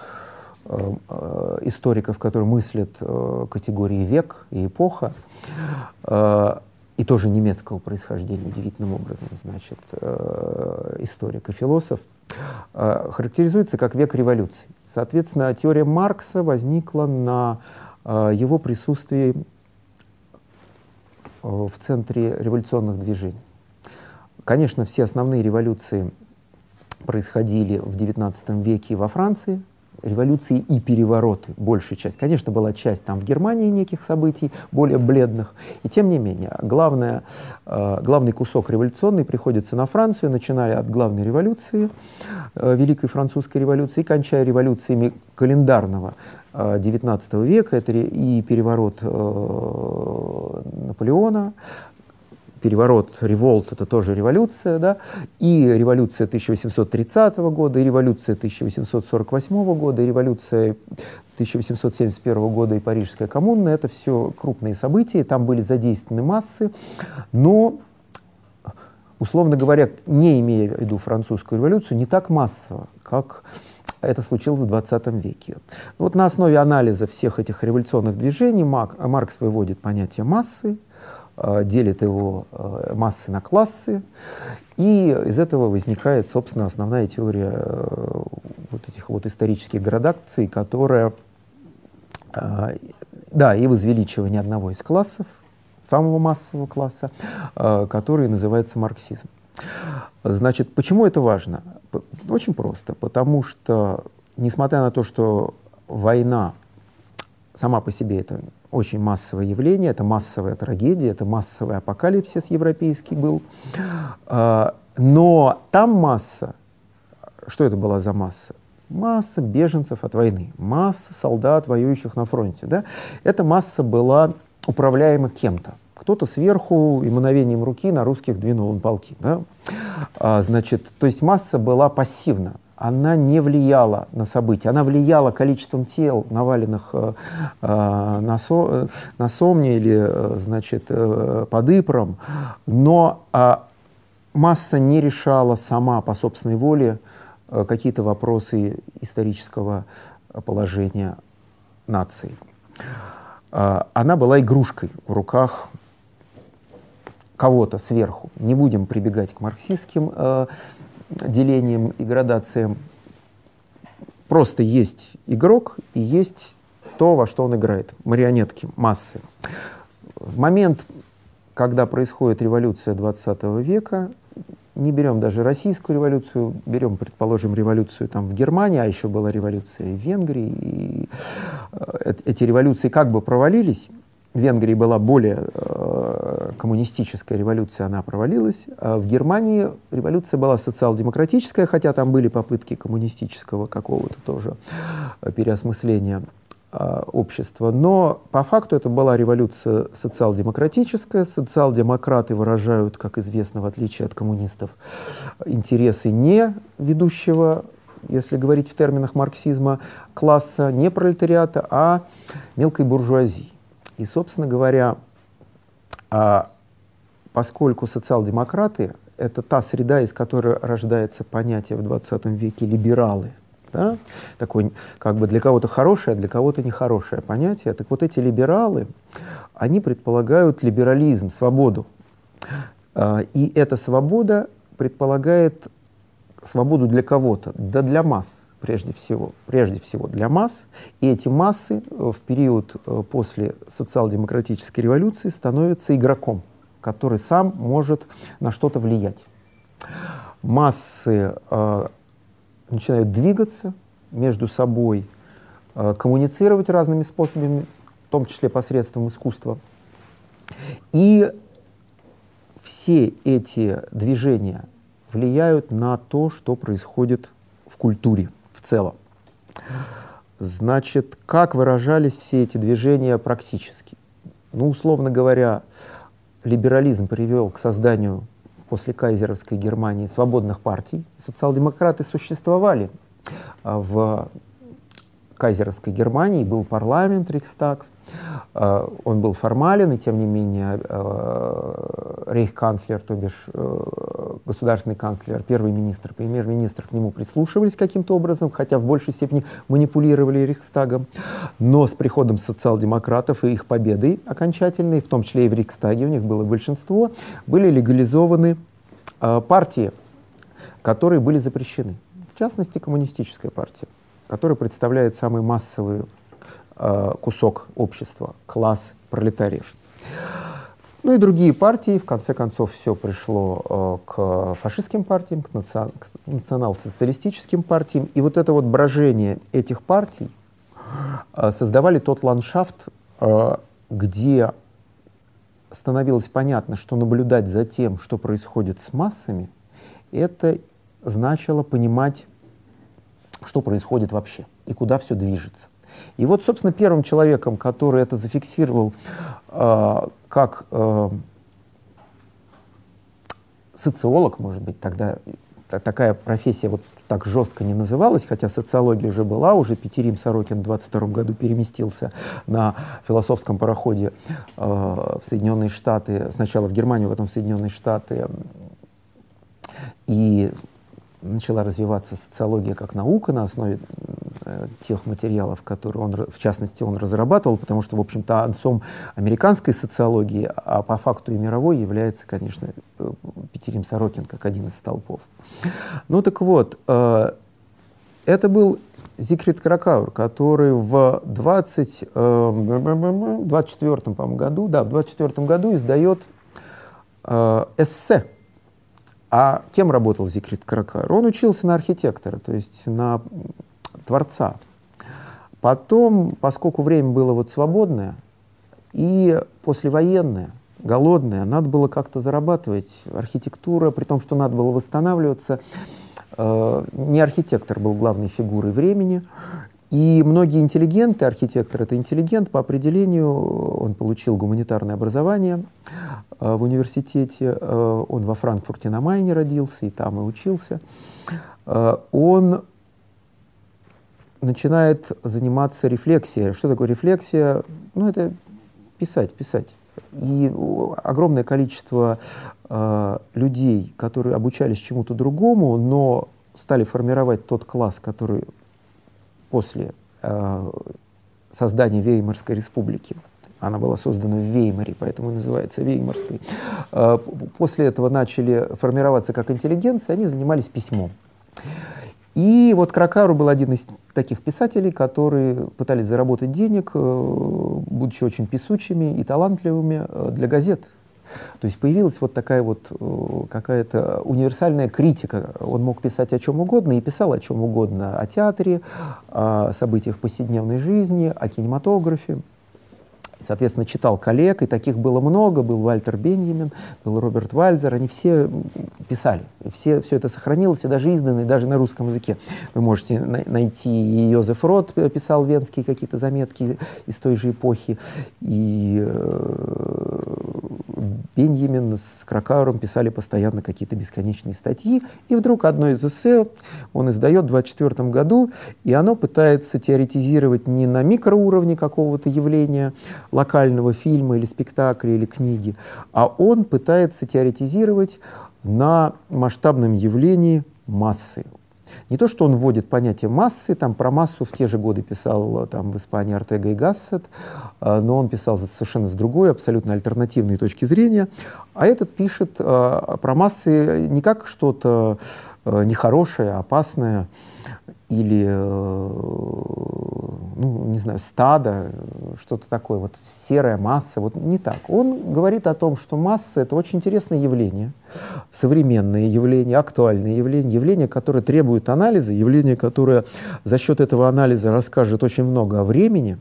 историков, которые мыслят э, категории век и эпоха, и тоже немецкого происхождения удивительным образом, значит, историк и философ, характеризуется как век революции. Соответственно, теория Маркса возникла на его присутствии в центре революционных движений. Конечно, все основные революции происходили в XIX веке во Франции, революции и перевороты, большая часть. Конечно, была часть там в Германии неких событий, более бледных, и тем не менее, главное, э, главный кусок революционный приходится на Францию, начиная от главной революции, э, Великой Французской революции, и кончая революциями календарного XIX э, века, это и переворот э, Наполеона, переворот, револт — это тоже революция, да, и революция 1830 года, и революция 1848 года, и революция 1871 года и Парижская коммуна — это все крупные события, там были задействованы массы, но, условно говоря, не имея в виду французскую революцию, не так массово, как это случилось в 20 веке. Вот на основе анализа всех этих революционных движений Маркс выводит понятие массы, делит его э, массы на классы, и из этого возникает, собственно, основная теория э, вот этих вот исторических градаций, которая, да, и возвеличивание одного из классов, самого массового класса, который называется марксизм. Значит, почему это важно? Очень просто, потому что, несмотря на то, что война сама по себе это очень массовое явление, это массовая трагедия, это массовый апокалипсис европейский был. А, но там масса, что это была за масса? Масса беженцев от войны, масса солдат, воюющих на фронте. Да? Эта масса была управляема кем-то. Кто-то сверху и мановением руки на русских двинул он полки. Да? А, значит, то есть масса была пассивна она не влияла на события. Она влияла количеством тел, наваленных э, э на, со, э, на Сомне или, значит, под Ипром, но э, масса не решала сама по собственной воле какие-то вопросы исторического положения нации. Э, она была игрушкой в руках кого-то сверху. Не будем прибегать к марксистским э, делением и градациям. Просто есть игрок и есть то, во что он играет. Марионетки, массы. В момент, когда происходит революция 20 века, не берем даже российскую революцию, берем, предположим, революцию там в Германии, а еще была революция в Венгрии. И, э, эти революции как бы провалились, в Венгрии была более э, коммунистическая революция, она провалилась. А в Германии революция была социал-демократическая, хотя там были попытки коммунистического какого-то тоже э, переосмысления э, общества. Но по факту это была революция социал-демократическая. Социал-демократы выражают, как известно, в отличие от коммунистов, интересы не ведущего если говорить в терминах марксизма, класса не пролетариата, а мелкой буржуазии. И, собственно говоря, а, поскольку социал-демократы — это та среда, из которой рождается понятие в 20 веке либералы, да? такое как бы для кого-то хорошее, а для кого-то нехорошее понятие. Так вот эти либералы, они предполагают либерализм, свободу. А, и эта свобода предполагает свободу для кого-то, да для масс прежде всего, прежде всего для масс, и эти массы э, в период э, после социал-демократической революции становятся игроком, который сам может на что-то влиять. Массы э, начинают двигаться между собой, э, коммуницировать разными способами, в том числе посредством искусства. И все эти движения влияют на то, что происходит в культуре целом. Значит, как выражались все эти движения практически? Ну, условно говоря, либерализм привел к созданию после кайзеровской Германии свободных партий. Социал-демократы существовали а, в кайзеровской Германии, был парламент, Рейхстаг, Э, он был формален, и тем не менее э, рейхканцлер, то бишь э, государственный канцлер, первый министр, премьер-министр к нему прислушивались каким-то образом, хотя в большей степени манипулировали Рейхстагом. Но с приходом социал-демократов и их победой окончательной, в том числе и в Рейхстаге, у них было большинство, были легализованы партии, которые были запрещены. В частности, коммунистическая партия, которая представляет самую массовую Э, кусок общества, класс пролетариев. Ну и другие партии, в конце концов, все пришло э, к фашистским партиям, к, наци... к национал-социалистическим партиям. И вот это вот брожение этих партий э, создавали тот ландшафт, э, где становилось понятно, что наблюдать за тем, что происходит с массами, это значило понимать, что происходит вообще и куда все движется. И вот, собственно, первым человеком, который это зафиксировал э, как э, социолог, может быть, тогда такая профессия вот так жестко не называлась, хотя социология уже была, уже Петерим Сорокин в 22 году переместился на философском пароходе э, в Соединенные Штаты, сначала в Германию, потом в Соединенные Штаты, и начала развиваться социология как наука на основе э, тех материалов, которые он, в частности, он разрабатывал, потому что, в общем-то, отцом американской социологии, а по факту и мировой является, конечно, э, Петерим Сорокин, как один из столпов. Ну так вот, э, это был Зикрит Кракаур, который в 20, э, 24 году, да, в 24 году издает э, эссе а кем работал Зикрит Каракар? Он учился на архитектора, то есть на творца. Потом, поскольку время было вот свободное и послевоенное, голодное, надо было как-то зарабатывать. Архитектура, при том, что надо было восстанавливаться, э, не архитектор был главной фигурой времени, и многие интеллигенты, архитектор это интеллигент, по определению он получил гуманитарное образование э, в университете, э, он во Франкфурте на Майне родился и там и учился. Э, он начинает заниматься рефлексией. Что такое рефлексия? Ну, это писать, писать. И огромное количество э, людей, которые обучались чему-то другому, но стали формировать тот класс, который после э, создания Веймарской республики. Она была создана в Веймаре, поэтому и называется Веймарской. Э, после этого начали формироваться как интеллигенция, они занимались письмом. И вот Кракару был один из таких писателей, которые пытались заработать денег, э, будучи очень писучими и талантливыми э, для газет. То есть появилась вот такая вот э, какая-то универсальная критика. Он мог писать о чем угодно и писал о чем угодно. О театре, о событиях повседневной жизни, о кинематографе соответственно, читал коллег, и таких было много, был Вальтер Бенjamin, был Роберт Вальзер, они все писали, все, все это сохранилось, и даже издано, и даже на русском языке. Вы можете на найти, и Йозеф Рот писал венские какие-то заметки из той же эпохи, и э, Бенjamin с Кракауром писали постоянно какие-то бесконечные статьи, и вдруг одно из эссе он издает в 24 году, и оно пытается теоретизировать не на микроуровне какого-то явления, локального фильма или спектакля или книги, а он пытается теоретизировать на масштабном явлении массы. Не то, что он вводит понятие массы, там про массу в те же годы писал там, в Испании Артега и Гассет, а, но он писал совершенно с другой, абсолютно альтернативной точки зрения, а этот пишет э, про массы не как что-то э, нехорошее, опасное, или, э, ну, не знаю, стадо, что-то такое, вот серая масса, вот не так. Он говорит о том, что масса — это очень интересное явление, современное явление, актуальное явление, явление, которое требует анализа, явление, которое за счет этого анализа расскажет очень много о времени,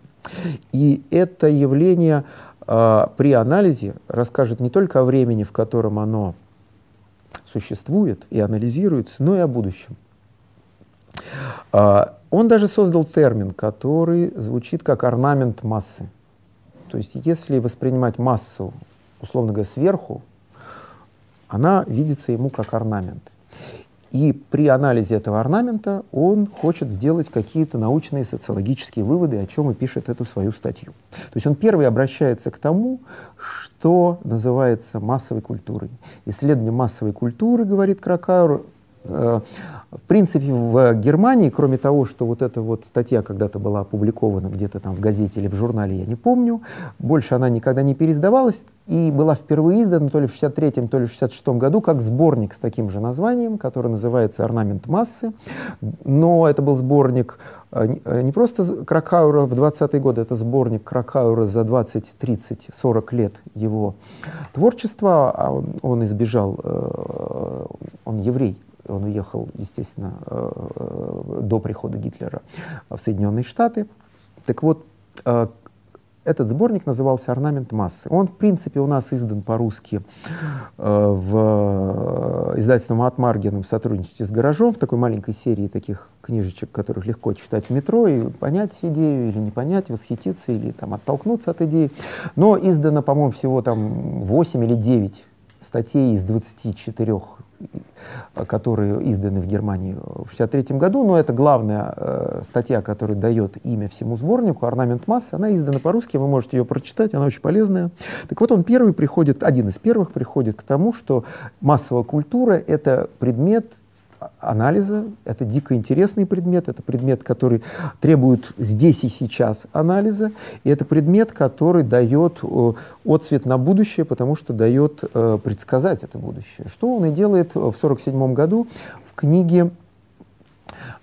и это явление э, при анализе расскажет не только о времени, в котором оно существует и анализируется, но и о будущем. А, он даже создал термин, который звучит как орнамент массы. То есть если воспринимать массу, условно говоря, сверху, она видится ему как орнамент. И при анализе этого орнамента он хочет сделать какие-то научные социологические выводы, о чем и пишет эту свою статью. То есть он первый обращается к тому, что называется массовой культурой. Исследование массовой культуры, говорит Кракауэр, Э, в принципе, в Германии, кроме того, что вот эта вот статья когда-то была опубликована где-то там в газете или в журнале, я не помню, больше она никогда не переиздавалась и была впервые издана то ли в 63-м, то ли в 66-м году как сборник с таким же названием, который называется «Орнамент массы». Но это был сборник э, не э, просто Кракаура в 20-е годы, это сборник Кракаура за 20, 30, 40 лет его творчества. А он, он избежал, он еврей, он уехал, естественно, э, э, до прихода Гитлера в Соединенные Штаты. Так вот, э, этот сборник назывался «Орнамент массы». Он, в принципе, у нас издан по-русски в издательстве Мат Маргином в сотрудничестве с «Гаражом» в такой маленькой серии таких книжечек, которых легко читать в метро и понять идею или не понять, восхититься или там, оттолкнуться от идеи. Но издано, по-моему, всего там 8 или 9 статей из 24 которые изданы в Германии в 1963 году, но это главная э, статья, которая дает имя всему сборнику, «Орнамент массы», она издана по-русски, вы можете ее прочитать, она очень полезная. Так вот, он первый приходит, один из первых приходит к тому, что массовая культура — это предмет анализа. Это дико интересный предмет, это предмет, который требует здесь и сейчас анализа, и это предмет, который дает э, отцвет на будущее, потому что дает э, предсказать это будущее. Что он и делает в 1947 году в книге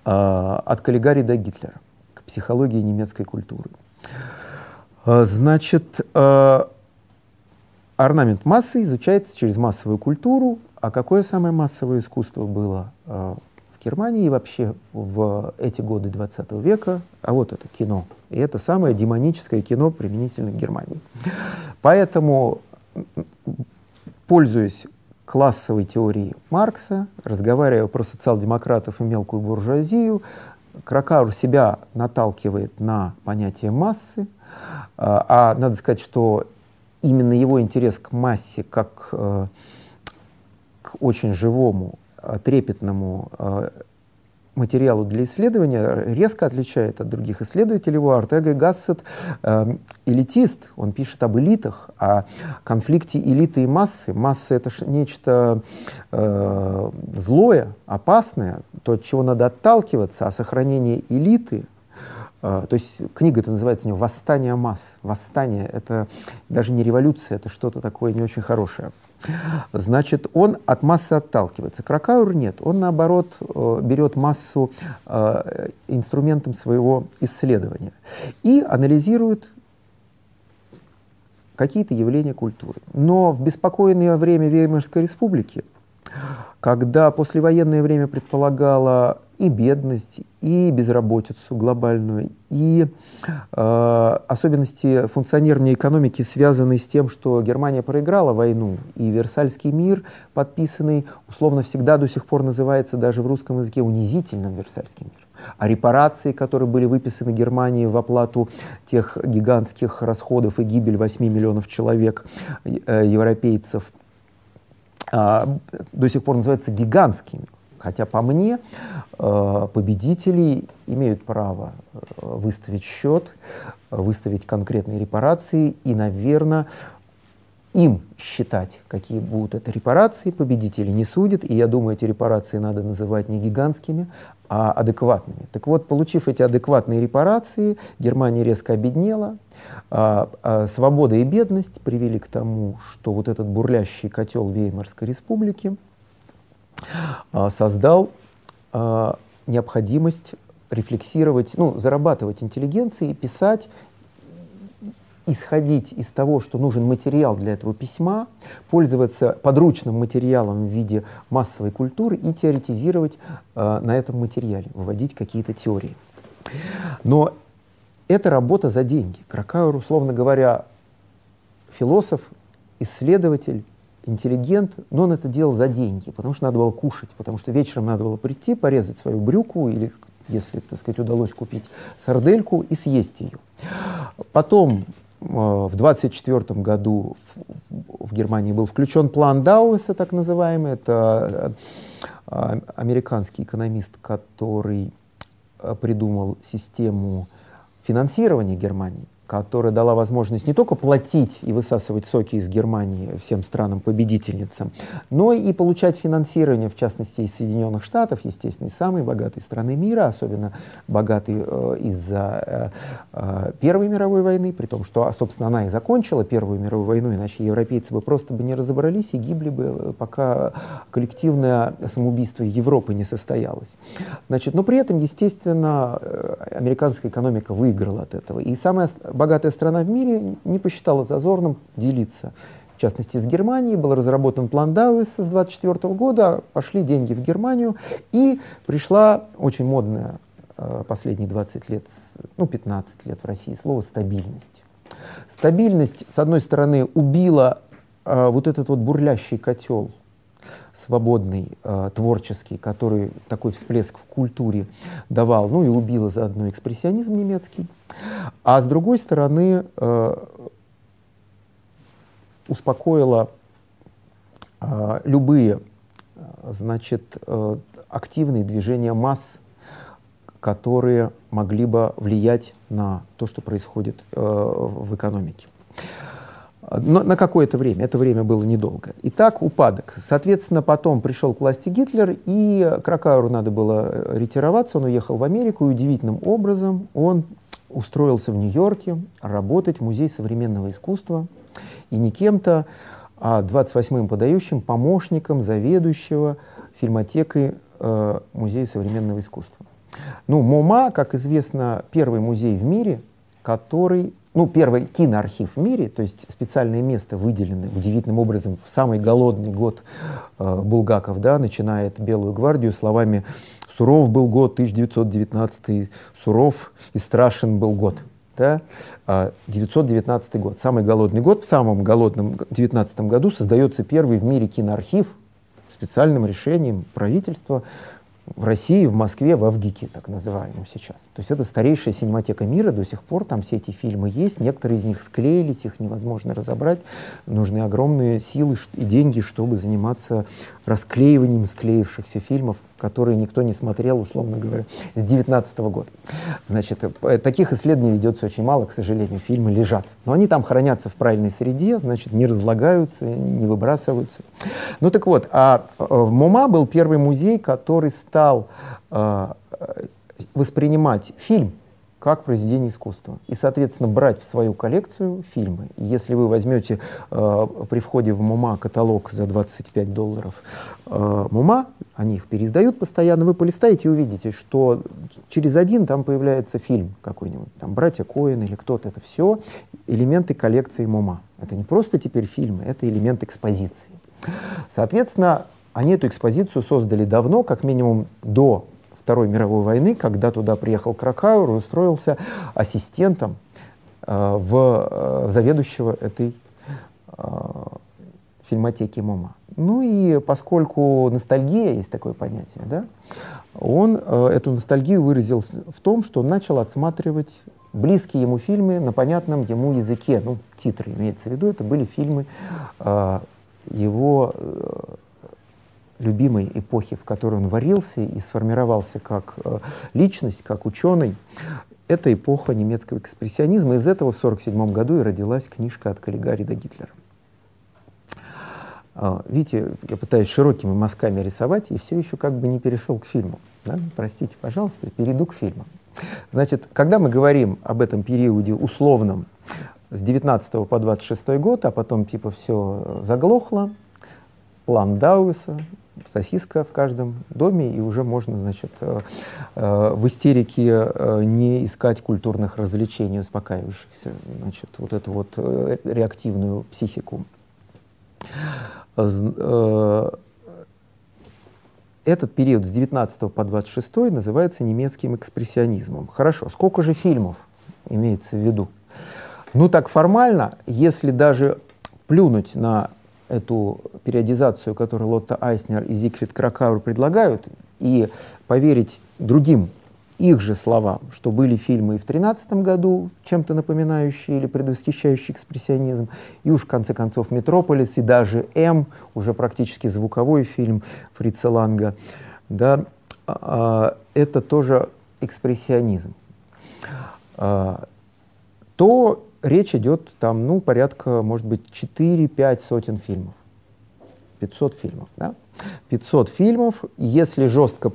э, «От Каллигари до Гитлера» к психологии немецкой культуры. Значит, орнамент массы изучается через массовую культуру, а какое самое массовое искусство было э, в Германии и вообще в эти годы 20 века? А вот это кино. И это самое демоническое кино применительно к Германии. Поэтому, пользуясь классовой теорией Маркса, разговаривая про социал-демократов и мелкую буржуазию, Кракаур себя наталкивает на понятие массы, а, а надо сказать, что именно его интерес к массе как очень живому, э, трепетному э, материалу для исследования резко отличает от других исследователей его. Артега Гассет э, элитист, он пишет об элитах, о конфликте элиты и массы. Масса — это нечто э, злое, опасное, то, от чего надо отталкиваться, а сохранение элиты — то есть книга это называется у него «Восстание масс». Восстание — это даже не революция, это что-то такое не очень хорошее. Значит, он от массы отталкивается. Кракауэр нет. Он, наоборот, э, берет массу э, инструментом своего исследования и анализирует какие-то явления культуры. Но в беспокойное время Веймарской республики, когда послевоенное время предполагало и бедность, и безработицу глобальную, и э, особенности функционирования экономики, связанные с тем, что Германия проиграла войну, и Версальский мир, подписанный, условно всегда до сих пор называется даже в русском языке унизительным Версальским миром. А репарации, которые были выписаны Германии в оплату тех гигантских расходов и гибель 8 миллионов человек, э, европейцев, э, до сих пор называются гигантскими. Хотя по мне э, победители имеют право э, выставить счет, выставить конкретные репарации и, наверное, им считать, какие будут это репарации, победители не судят, и я думаю, эти репарации надо называть не гигантскими, а адекватными. Так вот, получив эти адекватные репарации, Германия резко обеднела, а, а свобода и бедность привели к тому, что вот этот бурлящий котел Веймарской республики – создал а, необходимость рефлексировать, ну, зарабатывать интеллигенции, писать, исходить из того, что нужен материал для этого письма, пользоваться подручным материалом в виде массовой культуры и теоретизировать э, на этом материале, выводить какие-то теории. Но это работа за деньги. Кракауэр, условно говоря, философ, исследователь, интеллигент, но он это делал за деньги, потому что надо было кушать, потому что вечером надо было прийти, порезать свою брюку или, если, так сказать, удалось купить сардельку и съесть ее. Потом э, в 24 году в, в Германии был включен план Дауэса, так называемый. Это э, американский экономист, который э, придумал систему финансирования Германии. Которая дала возможность не только платить и высасывать соки из Германии всем странам-победительницам, но и получать финансирование, в частности, из Соединенных Штатов, естественно, самой богатой страны мира, особенно богатой э, из-за э, э, Первой мировой войны, при том, что, собственно, она и закончила Первую мировую войну, иначе европейцы бы просто бы не разобрались и гибли бы, э, пока коллективное самоубийство Европы не состоялось. Значит, но при этом, естественно, э, американская экономика выиграла от этого. И самая богатая страна в мире не посчитала зазорным делиться. В частности, с Германией был разработан план Дауиса с 24 года, пошли деньги в Германию, и пришла очень модная э, последние 20 лет, ну 15 лет в России, слово «стабильность». Стабильность, с одной стороны, убила э, вот этот вот бурлящий котел, свободный, э, творческий, который такой всплеск в культуре давал, ну и убила заодно экспрессионизм немецкий. А с другой стороны, э, успокоила э, любые значит, э, активные движения масс, которые могли бы влиять на то, что происходит э, в экономике. Но на какое-то время, это время было недолго. Итак, упадок. Соответственно, потом пришел к власти Гитлер, и Кракауэру надо было э, ретироваться, он уехал в Америку, и удивительным образом он устроился в Нью-Йорке работать в Музей современного искусства, и не кем-то, а 28-м подающим помощником заведующего фильмотекой э, Музея современного искусства. Ну, МОМА, как известно, первый музей в мире, который ну, первый киноархив в мире, то есть специальное место, выделенное удивительным образом в самый голодный год э, Булгаков, да, начинает «Белую гвардию» словами «Суров был год 1919, суров и страшен был год». Да? 919 а год, самый голодный год. В самом голодном 19 году создается первый в мире киноархив специальным решением правительства, в России, в Москве, в Авгике, так называемом сейчас. То есть это старейшая синематека мира, до сих пор там все эти фильмы есть, некоторые из них склеились, их невозможно разобрать, нужны огромные силы и деньги, чтобы заниматься расклеиванием склеившихся фильмов, которые никто не смотрел, условно говоря, с 19 года. Значит, э, таких исследований ведется очень мало, к сожалению, фильмы лежат. Но они там хранятся в правильной среде, значит, не разлагаются, не выбрасываются. Ну так вот, а э, в МОМА был первый музей, который стал э, воспринимать фильм как произведение искусства. И, соответственно, брать в свою коллекцию фильмы. Если вы возьмете э, при входе в МУМА каталог за 25 долларов э, МУМА, они их переиздают постоянно, вы полистаете и увидите, что через один там появляется фильм какой-нибудь, там «Братья Коэн» или кто-то. Это все элементы коллекции МУМА. Это не просто теперь фильмы, это элемент экспозиции. Соответственно, они эту экспозицию создали давно, как минимум до Второй мировой войны, когда туда приехал Кракауэр и устроился ассистентом э, в, э, заведующего этой э, фильмотеки МОМА. Ну и поскольку ностальгия, есть такое понятие, да, он э, эту ностальгию выразил в том, что начал отсматривать близкие ему фильмы на понятном ему языке. Ну, титры имеется в виду, это были фильмы э, его любимой эпохи, в которой он варился и сформировался как э, личность, как ученый, это эпоха немецкого экспрессионизма. Из этого в 1947 году и родилась книжка «От Каллигари до Гитлера». А, видите, я пытаюсь широкими мазками рисовать, и все еще как бы не перешел к фильму. Да? Простите, пожалуйста, перейду к фильму. Значит, когда мы говорим об этом периоде условном, с 19 по 26 год, а потом типа все заглохло, план Дауиса, сосиска в каждом доме, и уже можно, значит, э, э, в истерике э, не искать культурных развлечений, успокаивающихся, значит, вот эту вот реактивную психику. Этот период с 19 по 26 называется немецким экспрессионизмом. Хорошо, сколько же фильмов имеется в виду? Ну так формально, если даже плюнуть на эту периодизацию, которую Лотта Айснер и Зигфрид Кракауэр предлагают, и поверить другим их же словам, что были фильмы и в 2013 году, чем-то напоминающие или предвосхищающие экспрессионизм, и уж в конце концов «Метрополис», и даже «М», уже практически звуковой фильм Фрица Ланга, да, а, это тоже экспрессионизм. А, то речь идет там, ну, порядка, может быть, 4-5 сотен фильмов. 500 фильмов, да? 500 фильмов, если жестко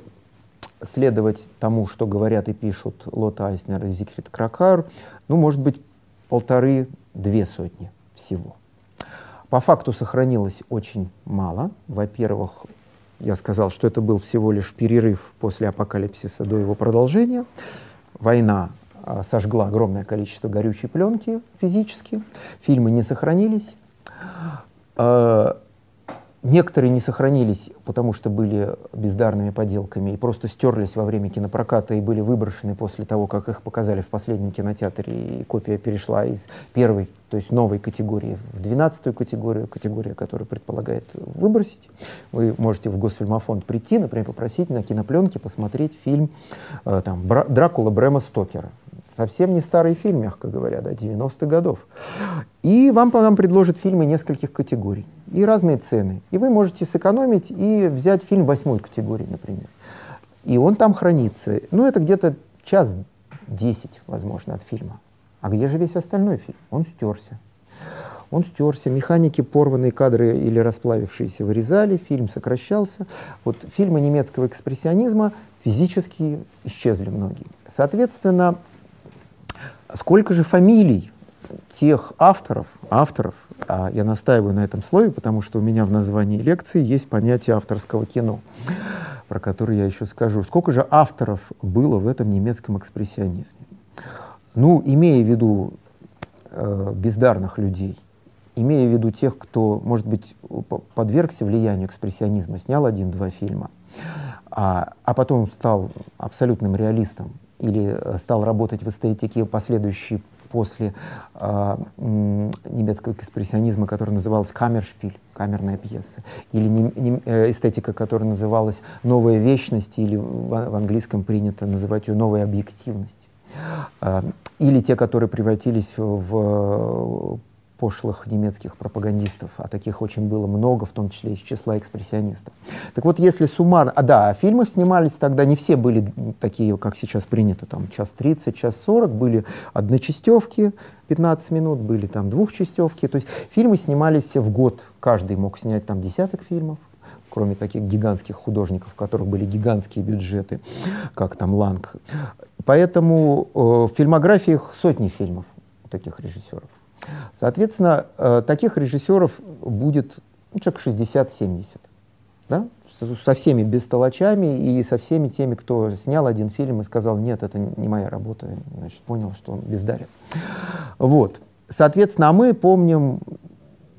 следовать тому, что говорят и пишут Лот Айснер и Зигфрид Кракар, ну, может быть, полторы-две сотни всего. По факту сохранилось очень мало. Во-первых, я сказал, что это был всего лишь перерыв после апокалипсиса до его продолжения. Война сожгла огромное количество горючей пленки физически. Фильмы не сохранились. А, Некоторые не сохранились, потому что были бездарными поделками и просто стерлись во время кинопроката и были выброшены после того, как их показали в последнем кинотеатре, и копия перешла из первой, то есть новой категории в двенадцатую категорию, категория, которая предполагает выбросить. Вы можете в Госфильмофонд прийти, например, попросить на кинопленке посмотреть фильм э, там, «Дракула» Брэма Стокера совсем не старый фильм, мягко говоря, да, 90-х годов. И вам нам предложат фильмы нескольких категорий и разные цены. И вы можете сэкономить и взять фильм восьмой категории, например. И он там хранится. Ну, это где-то час десять, возможно, от фильма. А где же весь остальной фильм? Он стерся. Он стерся, механики, порванные кадры или расплавившиеся вырезали, фильм сокращался. Вот фильмы немецкого экспрессионизма физически исчезли многие. Соответственно, Сколько же фамилий тех авторов, авторов, а я настаиваю на этом слове, потому что у меня в названии лекции есть понятие авторского кино, про которое я еще скажу. Сколько же авторов было в этом немецком экспрессионизме? Ну, имея в виду э, бездарных людей, имея в виду тех, кто, может быть, подвергся влиянию экспрессионизма, снял один-два фильма, а, а потом стал абсолютным реалистом или э, стал работать в эстетике, последующий после э, немецкого экспрессионизма, который назывался «Камершпиль», камерная пьеса, или не, не, э, эстетика, которая называлась «Новая вечность», или в, в английском принято называть ее «Новая объективность», э, или те, которые превратились в пошлых немецких пропагандистов, а таких очень было много, в том числе из числа экспрессионистов. Так вот, если суммарно... А да, фильмы снимались тогда, не все были такие, как сейчас принято, там, час 30, час 40, были одночастевки, 15 минут, были там двухчастевки, то есть фильмы снимались в год, каждый мог снять там десяток фильмов, кроме таких гигантских художников, у которых были гигантские бюджеты, как там Ланг. Поэтому э, в фильмографиях сотни фильмов у таких режиссеров. Соответственно, э, таких режиссеров будет ну, человек 60-70. Да? Со всеми бестолочами и со всеми теми, кто снял один фильм и сказал, нет, это не моя работа, значит, понял, что он бездарен. Вот. Соответственно, а мы помним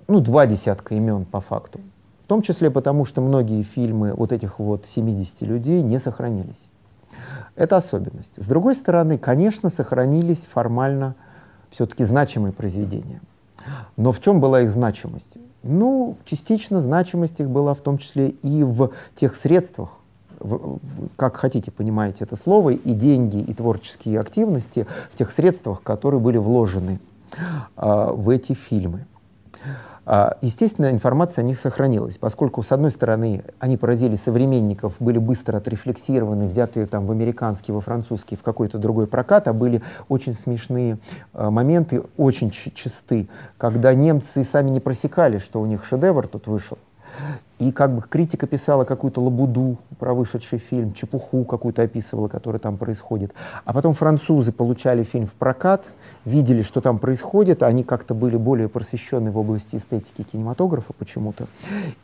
ну, два десятка имен по факту. В том числе потому, что многие фильмы вот этих вот 70 людей не сохранились. Это особенность. С другой стороны, конечно, сохранились формально все-таки значимые произведения. Но в чем была их значимость? Ну, частично значимость их была в том числе и в тех средствах, в, в, как хотите, понимаете это слово, и деньги, и творческие активности в тех средствах, которые были вложены э, в эти фильмы. А, естественно, информация о них сохранилась, поскольку, с одной стороны, они поразили современников, были быстро отрефлексированы, взятые там в американский, во французский, в какой-то другой прокат, а были очень смешные а, моменты, очень чисты, когда немцы сами не просекали, что у них шедевр тут вышел, и как бы критика писала какую-то лабуду про вышедший фильм, чепуху какую-то описывала, которая там происходит. А потом французы получали фильм в прокат, видели, что там происходит, они как-то были более просвещены в области эстетики кинематографа почему-то.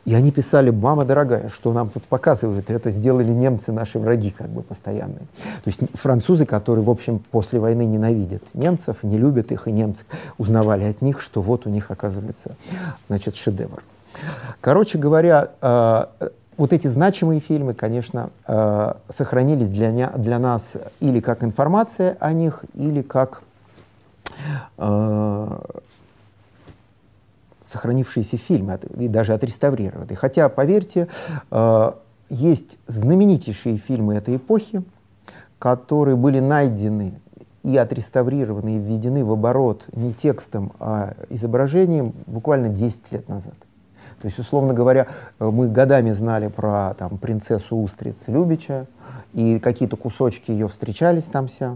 И они писали, мама дорогая, что нам тут показывают, это сделали немцы, наши враги как бы постоянные. То есть французы, которые, в общем, после войны ненавидят немцев, не любят их, и немцы узнавали от них, что вот у них оказывается, значит, шедевр. Короче говоря, э, вот эти значимые фильмы, конечно, э, сохранились для, не, для нас или как информация о них, или как э, сохранившиеся фильмы, и даже отреставрированные. Хотя, поверьте, есть знаменитейшие фильмы этой эпохи, которые были найдены и отреставрированы, и введены в оборот не текстом, а изображением буквально 10 лет назад. То есть, условно говоря, э, мы годами знали про там, принцессу Устриц Любича, и какие-то кусочки ее встречались там вся.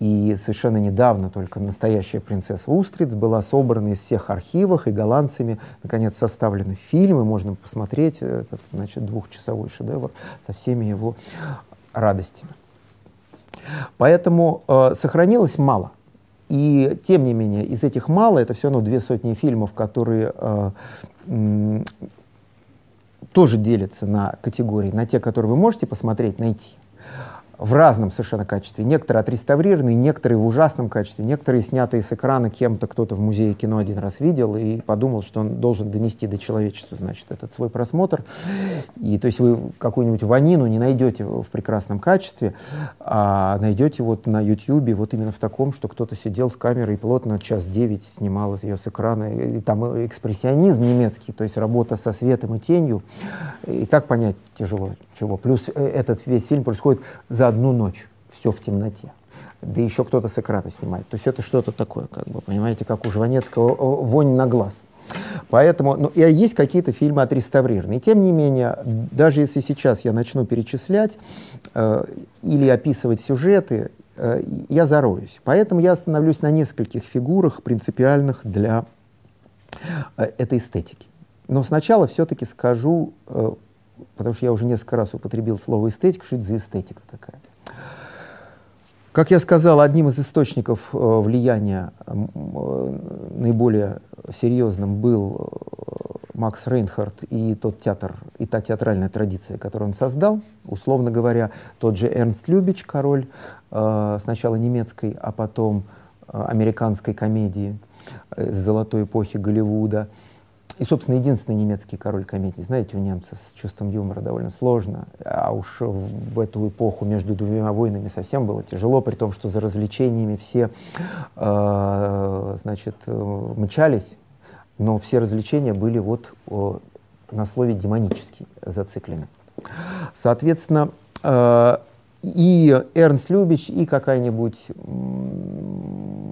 И совершенно недавно только настоящая принцесса Устриц была собрана из всех архивов, и голландцами, наконец, составлены фильмы, можно посмотреть этот, значит, двухчасовой шедевр со всеми его радостями. Поэтому э, сохранилось мало. И тем не менее, из этих мало, это все равно две сотни фильмов, которые э, тоже делятся на категории, на те, которые вы можете посмотреть, найти, в разном совершенно качестве. Некоторые отреставрированные, некоторые в ужасном качестве, некоторые снятые с экрана кем-то, кто-то в музее кино один раз видел и подумал, что он должен донести до человечества, значит, этот свой просмотр. И то есть вы какую-нибудь ванину не найдете в прекрасном качестве, а найдете вот на YouTube вот именно в таком, что кто-то сидел с камерой плотно час девять снимал ее с экрана. И там экспрессионизм немецкий, то есть работа со светом и тенью. И так понять тяжело чего. Плюс э, этот весь фильм происходит за одну ночь, все в темноте. Да еще кто-то с экрана снимает. То есть это что-то такое, как бы, понимаете, как у Жванецкого вонь на глаз. Поэтому, ну, и есть какие-то фильмы отреставрированные. Тем не менее, даже если сейчас я начну перечислять э, или описывать сюжеты, э, я зароюсь. Поэтому я остановлюсь на нескольких фигурах, принципиальных для э, этой эстетики. Но сначала все-таки скажу э, потому что я уже несколько раз употребил слово эстетика, что это за эстетика такая. Как я сказал, одним из источников э, влияния э, наиболее серьезным был э, Макс Рейнхард и тот театр, и та театральная традиция, которую он создал. Условно говоря, тот же Эрнст Любич, король сначала немецкой, а потом американской комедии с золотой эпохи Голливуда – и, собственно, единственный немецкий король комедии. Знаете, у немцев с чувством юмора довольно сложно, а уж в эту эпоху между двумя войнами совсем было тяжело, при том, что за развлечениями все, э, значит, мчались, но все развлечения были вот э, на слове демонический зациклены. Соответственно, э, и Эрнст Любич, и какая-нибудь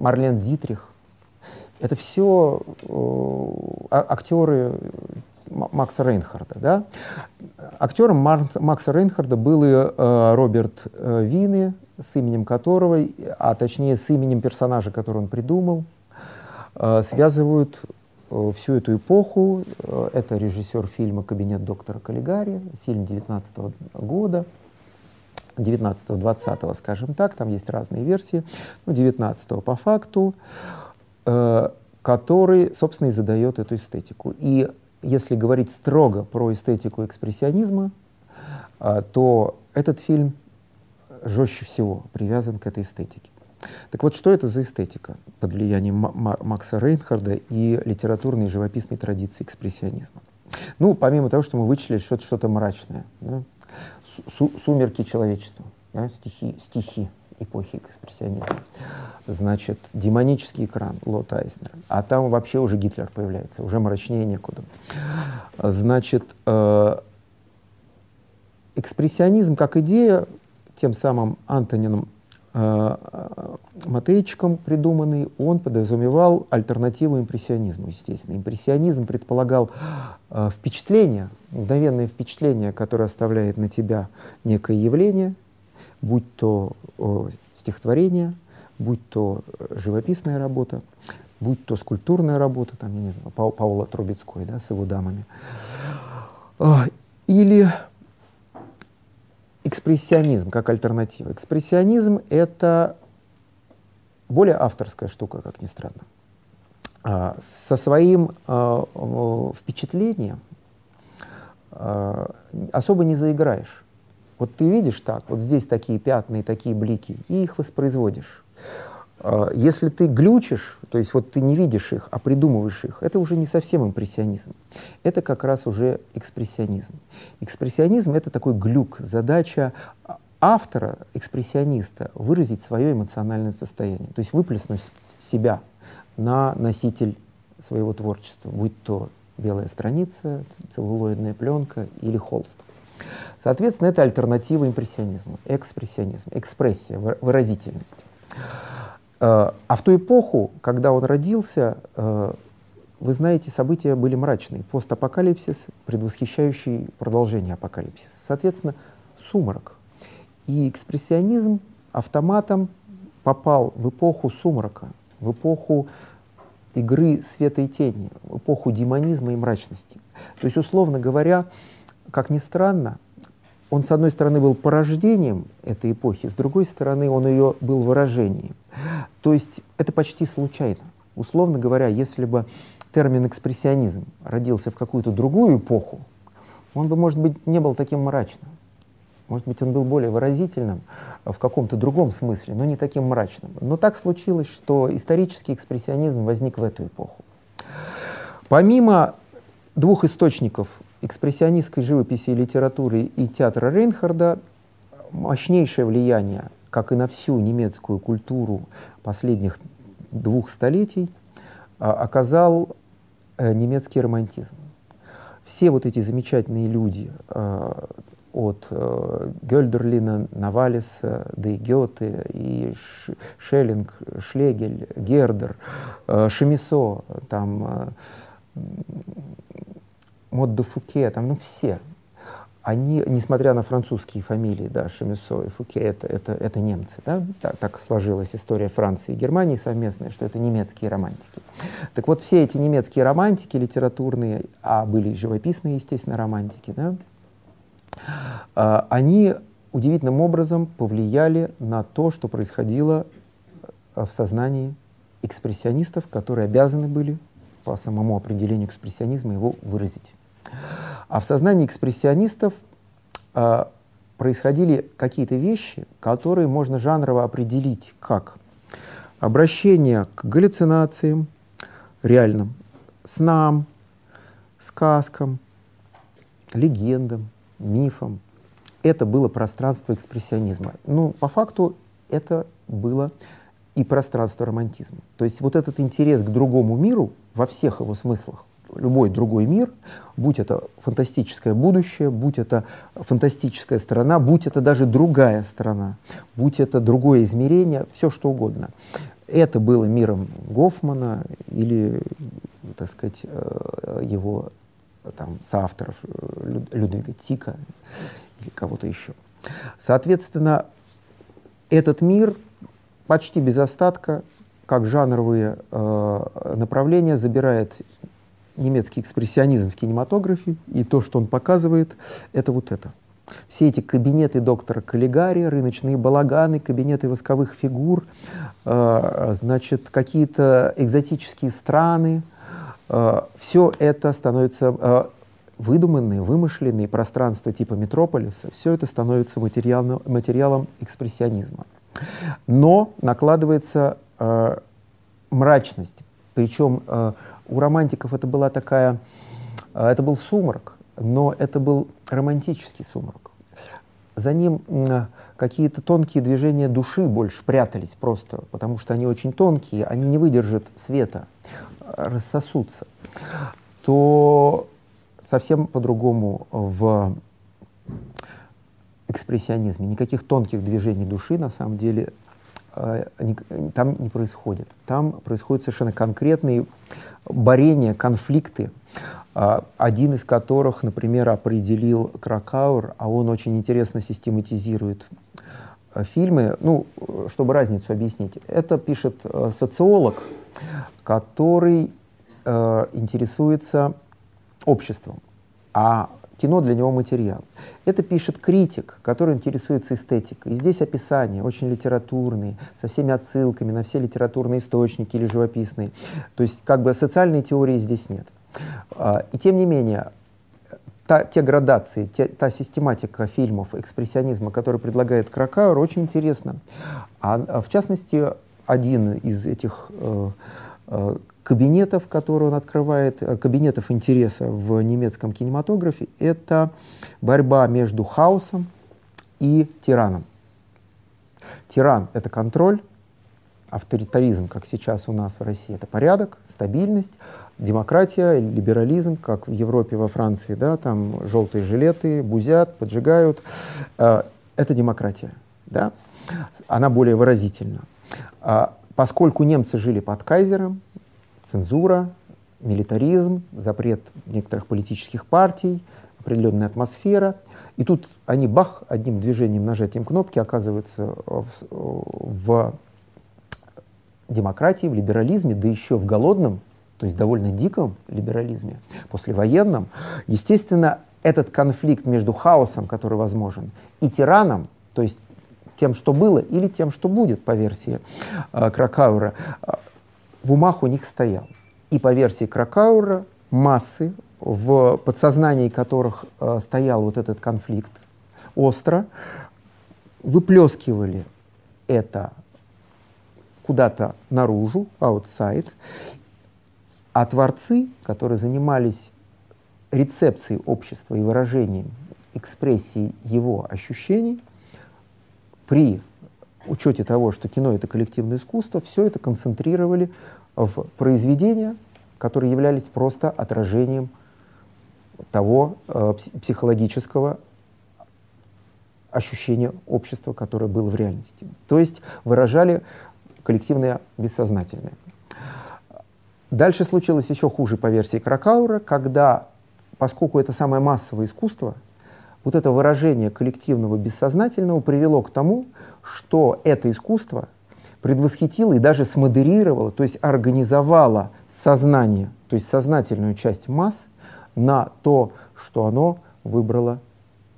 Марлен Дитрих, это все э, а, актеры Макса Рейнхарда. Да? Актером Макса Рейнхарда был и э, Роберт э, Винни, с именем которого, а точнее с именем персонажа, который он придумал, э, связывают э, всю эту эпоху. Э, это режиссер фильма «Кабинет доктора Каллигари», фильм 19 -го года. 19-20, скажем так, там есть разные версии, ну, 19 по факту. Э, который, собственно, и задает эту эстетику. И если говорить строго про эстетику экспрессионизма, э, то этот фильм жестче всего привязан к этой эстетике. Так вот, что это за эстетика под влиянием Макса Рейнхарда и литературной и живописной традиции экспрессионизма? Ну, помимо того, что мы вычислили что-то что мрачное, да? Су сумерки человечества, да? стихи, стихи эпохи экспрессионизма. Значит, демонический экран Лота Айснера. А там вообще уже Гитлер появляется, уже мрачнее некуда. Значит, э, экспрессионизм как идея тем самым Антонином э, Матейчиком придуманный, он подразумевал альтернативу импрессионизму, естественно. Импрессионизм предполагал э, впечатление, мгновенное впечатление, которое оставляет на тебя некое явление — будь то о, стихотворение, будь то живописная работа, будь то скульптурная работа, там, я не знаю, Пау, Паула Трубецкой, да, с его дамами, а, или экспрессионизм как альтернатива. Экспрессионизм — это более авторская штука, как ни странно. А, со своим а, впечатлением особо не заиграешь. Вот ты видишь так, вот здесь такие пятна и такие блики, и их воспроизводишь. А, если ты глючишь, то есть вот ты не видишь их, а придумываешь их, это уже не совсем импрессионизм. Это как раз уже экспрессионизм. Экспрессионизм — это такой глюк, задача автора, экспрессиониста, выразить свое эмоциональное состояние, то есть выплеснуть себя на носитель своего творчества, будь то белая страница, целлулоидная пленка или холст. Соответственно, это альтернатива импрессионизму, экспрессионизм, экспрессия, выразительность. Э, а в ту эпоху, когда он родился, э, вы знаете, события были мрачные. Постапокалипсис, предвосхищающий продолжение апокалипсиса. Соответственно, сумрак. И экспрессионизм автоматом попал в эпоху сумрака, в эпоху игры света и тени, в эпоху демонизма и мрачности. То есть, условно говоря, как ни странно, он, с одной стороны, был порождением этой эпохи, с другой стороны, он ее был выражением. То есть это почти случайно. Условно говоря, если бы термин экспрессионизм родился в какую-то другую эпоху, он бы, может быть, не был таким мрачным. Может быть, он был более выразительным в каком-то другом смысле, но не таким мрачным. Но так случилось, что исторический экспрессионизм возник в эту эпоху. Помимо двух источников экспрессионистской живописи и литературы и театра Рейнхарда, мощнейшее влияние, как и на всю немецкую культуру последних двух столетий, а, оказал э, немецкий романтизм. Все вот эти замечательные люди, а, от э, Гёльдерлина, Навалиса, да Гёте, и Шеллинг, Шлегель, Гердер, э, Шемисо, там, э, Мод де Фуке, там, ну все. Они, несмотря на французские фамилии, да, Шемисо и Фуке, это, это, это немцы, да, так, так сложилась история Франции и Германии совместная, что это немецкие романтики. Так вот, все эти немецкие романтики литературные, а были живописные, естественно, романтики, да, а, они удивительным образом повлияли на то, что происходило э, в сознании экспрессионистов, которые обязаны были по самому определению экспрессионизма его выразить. А в сознании экспрессионистов э, происходили какие-то вещи, которые можно жанрово определить как обращение к галлюцинациям, реальным, снам, сказкам, легендам, мифам. Это было пространство экспрессионизма. Ну, по факту, это было и пространство романтизма. То есть вот этот интерес к другому миру во всех его смыслах, любой другой мир, будь это фантастическое будущее, будь это фантастическая страна, будь это даже другая страна, будь это другое измерение, все что угодно. Это было миром Гофмана или, так сказать, э, его там, соавторов э, Людвига Тика или кого-то еще. Соответственно, этот мир почти без остатка, как жанровые э, направления, забирает немецкий экспрессионизм в кинематографе, и то, что он показывает, это вот это. Все эти кабинеты доктора Каллигари, рыночные балаганы, кабинеты восковых фигур, э, значит, какие-то экзотические страны, Э, все это становится э, выдуманные, вымышленные пространства типа метрополиса, все это становится материалом, экспрессионизма. Но накладывается э, мрачность. Причем э, у романтиков это была такая, э, это был сумрак, но это был романтический сумрак. За ним э, какие-то тонкие движения души больше прятались просто, потому что они очень тонкие, они не выдержат света рассосутся, то совсем по-другому в экспрессионизме. Никаких тонких движений души на самом деле э, там не происходит. Там происходят совершенно конкретные борения, конфликты, э, один из которых, например, определил Кракауэр, а он очень интересно систематизирует э, фильмы, ну, чтобы разницу объяснить. Это пишет социолог, который э, интересуется обществом, а кино для него материал. Это пишет критик, который интересуется эстетикой. И здесь описания очень литературные, со всеми отсылками на все литературные источники или живописные. То есть как бы социальной теории здесь нет. А, и тем не менее, та, те градации, те, та систематика фильмов экспрессионизма, который предлагает Кракауэр, очень интересна. А, а в частности, один из этих э, э, кабинетов, которые он открывает, э, кабинетов интереса в немецком кинематографе, это борьба между хаосом и тираном. Тиран — это контроль, авторитаризм, как сейчас у нас в России, это порядок, стабильность, демократия, либерализм, как в Европе, во Франции, да, там желтые жилеты, бузят, поджигают. Э, это демократия, да, она более выразительна. А, поскольку немцы жили под кайзером, цензура, милитаризм, запрет некоторых политических партий, определенная атмосфера. И тут они, бах, одним движением, нажатием кнопки оказываются в, в демократии, в либерализме, да еще в голодном, то есть довольно диком либерализме, послевоенном, естественно, этот конфликт между хаосом, который возможен, и тираном, то есть тем, что было, или тем, что будет, по версии э, Кракаура, э, в умах у них стоял. И по версии Кракаура массы, в подсознании которых э, стоял вот этот конфликт остро, выплескивали это куда-то наружу, outside, а творцы, которые занимались рецепцией общества и выражением, экспрессией его ощущений, при учете того, что кино — это коллективное искусство, все это концентрировали в произведения, которые являлись просто отражением того э, психологического ощущения общества, которое было в реальности. То есть выражали коллективное бессознательное. Дальше случилось еще хуже по версии Кракаура, когда, поскольку это самое массовое искусство, вот это выражение коллективного бессознательного привело к тому, что это искусство предвосхитило и даже смодерировало, то есть организовало сознание, то есть сознательную часть масс на то, что оно выбрало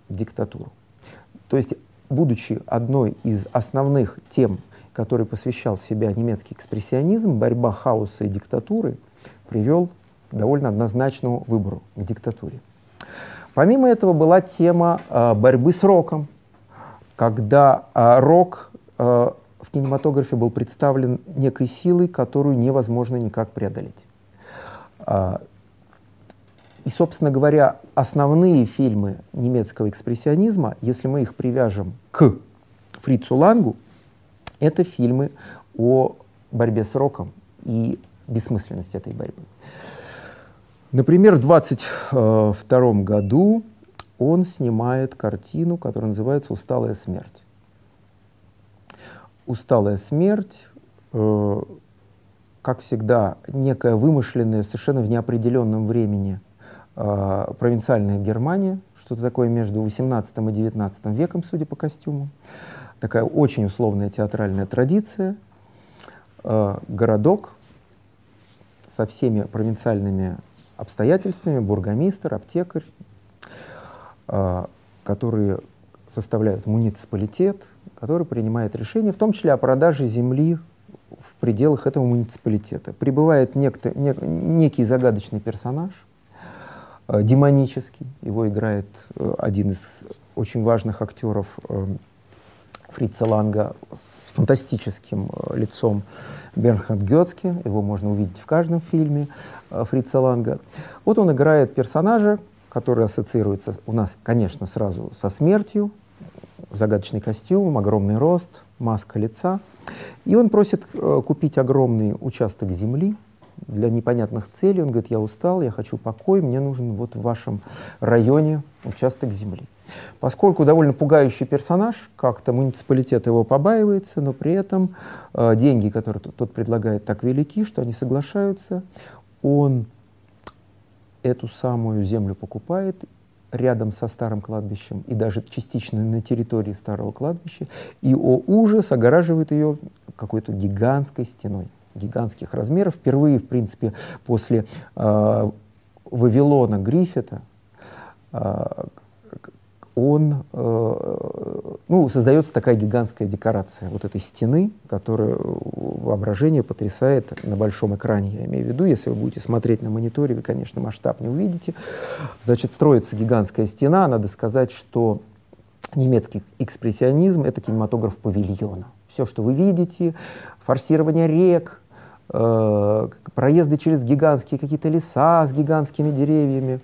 диктатуру. То есть, будучи одной из основных тем, которой посвящал себя немецкий экспрессионизм, борьба хаоса и диктатуры, привел к довольно однозначному выбору, к диктатуре. Помимо этого была тема э, борьбы с роком, когда э, рок э, в кинематографе был представлен некой силой, которую невозможно никак преодолеть. Э, и, собственно говоря, основные фильмы немецкого экспрессионизма, если мы их привяжем к Фрицу Лангу, это фильмы о борьбе с роком и бессмысленности этой борьбы. Например, в 22 году он снимает картину, которая называется «Усталая смерть». «Усталая смерть», э, как всегда, некая вымышленная, совершенно в неопределенном времени э, провинциальная Германия, что-то такое между 18 и 19 веком, судя по костюму. Такая очень условная театральная традиция. Э, городок со всеми провинциальными обстоятельствами бургомистр, аптекарь, э, которые составляют муниципалитет, который принимает решение, в том числе о продаже земли в пределах этого муниципалитета. Прибывает некто, нек, некий загадочный персонаж, э, демонический, его играет э, один из очень важных актеров э, Фрица Ланга с фантастическим э, лицом Бернхард Гетцке, его можно увидеть в каждом фильме э, Фрица Ланга. Вот он играет персонажа, который ассоциируется у нас, конечно, сразу со смертью, загадочный костюм, огромный рост, маска лица. И он просит э, купить огромный участок земли для непонятных целей. Он говорит, я устал, я хочу покой, мне нужен вот в вашем районе участок земли. Поскольку довольно пугающий персонаж, как-то муниципалитет его побаивается, но при этом э, деньги, которые тот, тот предлагает, так велики, что они соглашаются. Он эту самую землю покупает рядом со старым кладбищем и даже частично на территории старого кладбища, и, о ужас, огораживает ее какой-то гигантской стеной, гигантских размеров. Впервые, в принципе, после э, Вавилона Гриффита, э, он, э, ну, создается такая гигантская декорация вот этой стены, которая воображение потрясает на большом экране, я имею в виду. Если вы будете смотреть на мониторе, вы, конечно, масштаб не увидите. Значит, строится гигантская стена. Надо сказать, что немецкий экспрессионизм — это кинематограф павильона. Все, что вы видите, форсирование рек, э, проезды через гигантские какие-то леса с гигантскими деревьями,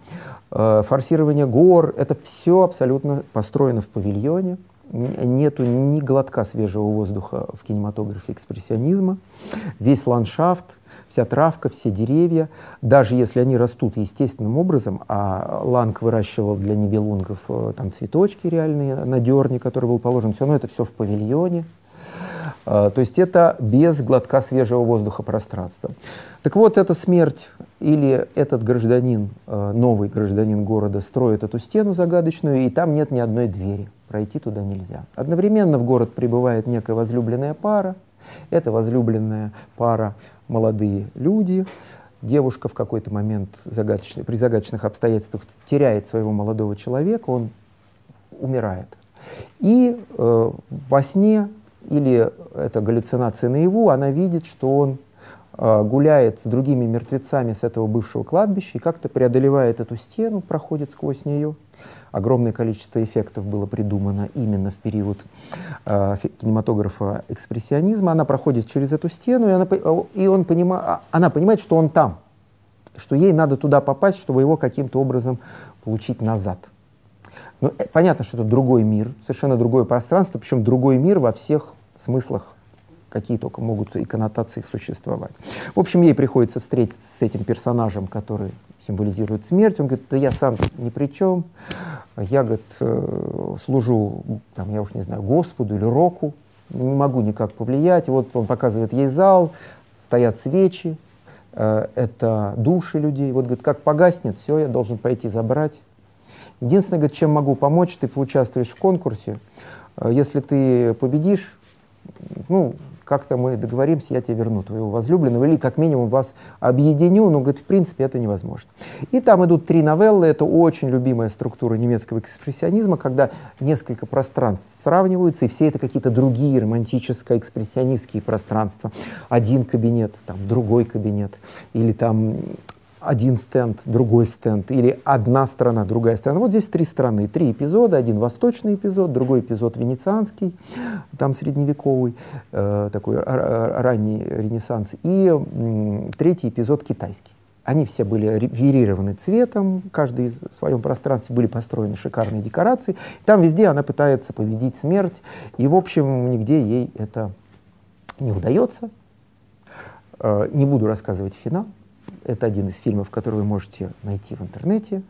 форсирование гор, это все абсолютно построено в павильоне. Нету ни глотка свежего воздуха в кинематографе экспрессионизма. Весь ландшафт, вся травка, все деревья, даже если они растут естественным образом, а Ланг выращивал для небелунгов э, там цветочки реальные на дерне, который был положен, все равно это все в павильоне. Э, то есть это без глотка свежего воздуха пространства. Так вот, эта смерть или этот гражданин, э, новый гражданин города, строит эту стену загадочную, и там нет ни одной двери. Пройти туда нельзя. Одновременно в город прибывает некая возлюбленная пара, Это возлюбленная пара, молодые люди. Девушка в какой-то момент загадочный, при загадочных обстоятельствах теряет своего молодого человека, он умирает. И э, во сне или это галлюцинация наяву, она видит, что он гуляет с другими мертвецами с этого бывшего кладбища и как-то преодолевает эту стену, проходит сквозь нее. Огромное количество эффектов было придумано именно в период э, кинематографа экспрессионизма. Она проходит через эту стену, и, она, и он понима, а, она понимает, что он там, что ей надо туда попасть, чтобы его каким-то образом получить назад. Ну, понятно, что это другой мир, совершенно другое пространство, причем другой мир во всех смыслах, какие только могут и коннотации существовать. В общем, ей приходится встретиться с этим персонажем, который символизирует смерть. Он говорит, да я сам ни при чем. Я, говорит, э, служу, там, я уж не знаю, Господу или Року, не могу никак повлиять. И вот он показывает ей зал, стоят свечи, э, это души людей. Вот, говорит, как погаснет, все, я должен пойти забрать. Единственное, говорит, чем могу помочь, ты поучаствуешь в конкурсе. Э, если ты победишь, ну, как-то мы договоримся, я тебе верну твоего возлюбленного, или как минимум вас объединю, но, говорит, в принципе, это невозможно. И там идут три новеллы, это очень любимая структура немецкого экспрессионизма, когда несколько пространств сравниваются, и все это какие-то другие романтическо-экспрессионистские пространства. Один кабинет, там, другой кабинет, или там один стенд, другой стенд, или одна страна, другая страна. Вот здесь три страны, три эпизода, один восточный эпизод, другой эпизод венецианский, там средневековый, э, такой ранний ренессанс, и э, третий эпизод китайский. Они все были варьированы цветом, каждый в своем пространстве были построены шикарные декорации. Там везде она пытается победить смерть, и, в общем, нигде ей это не удается. Э, не буду рассказывать финал, это один из фильмов, который вы можете найти в интернете,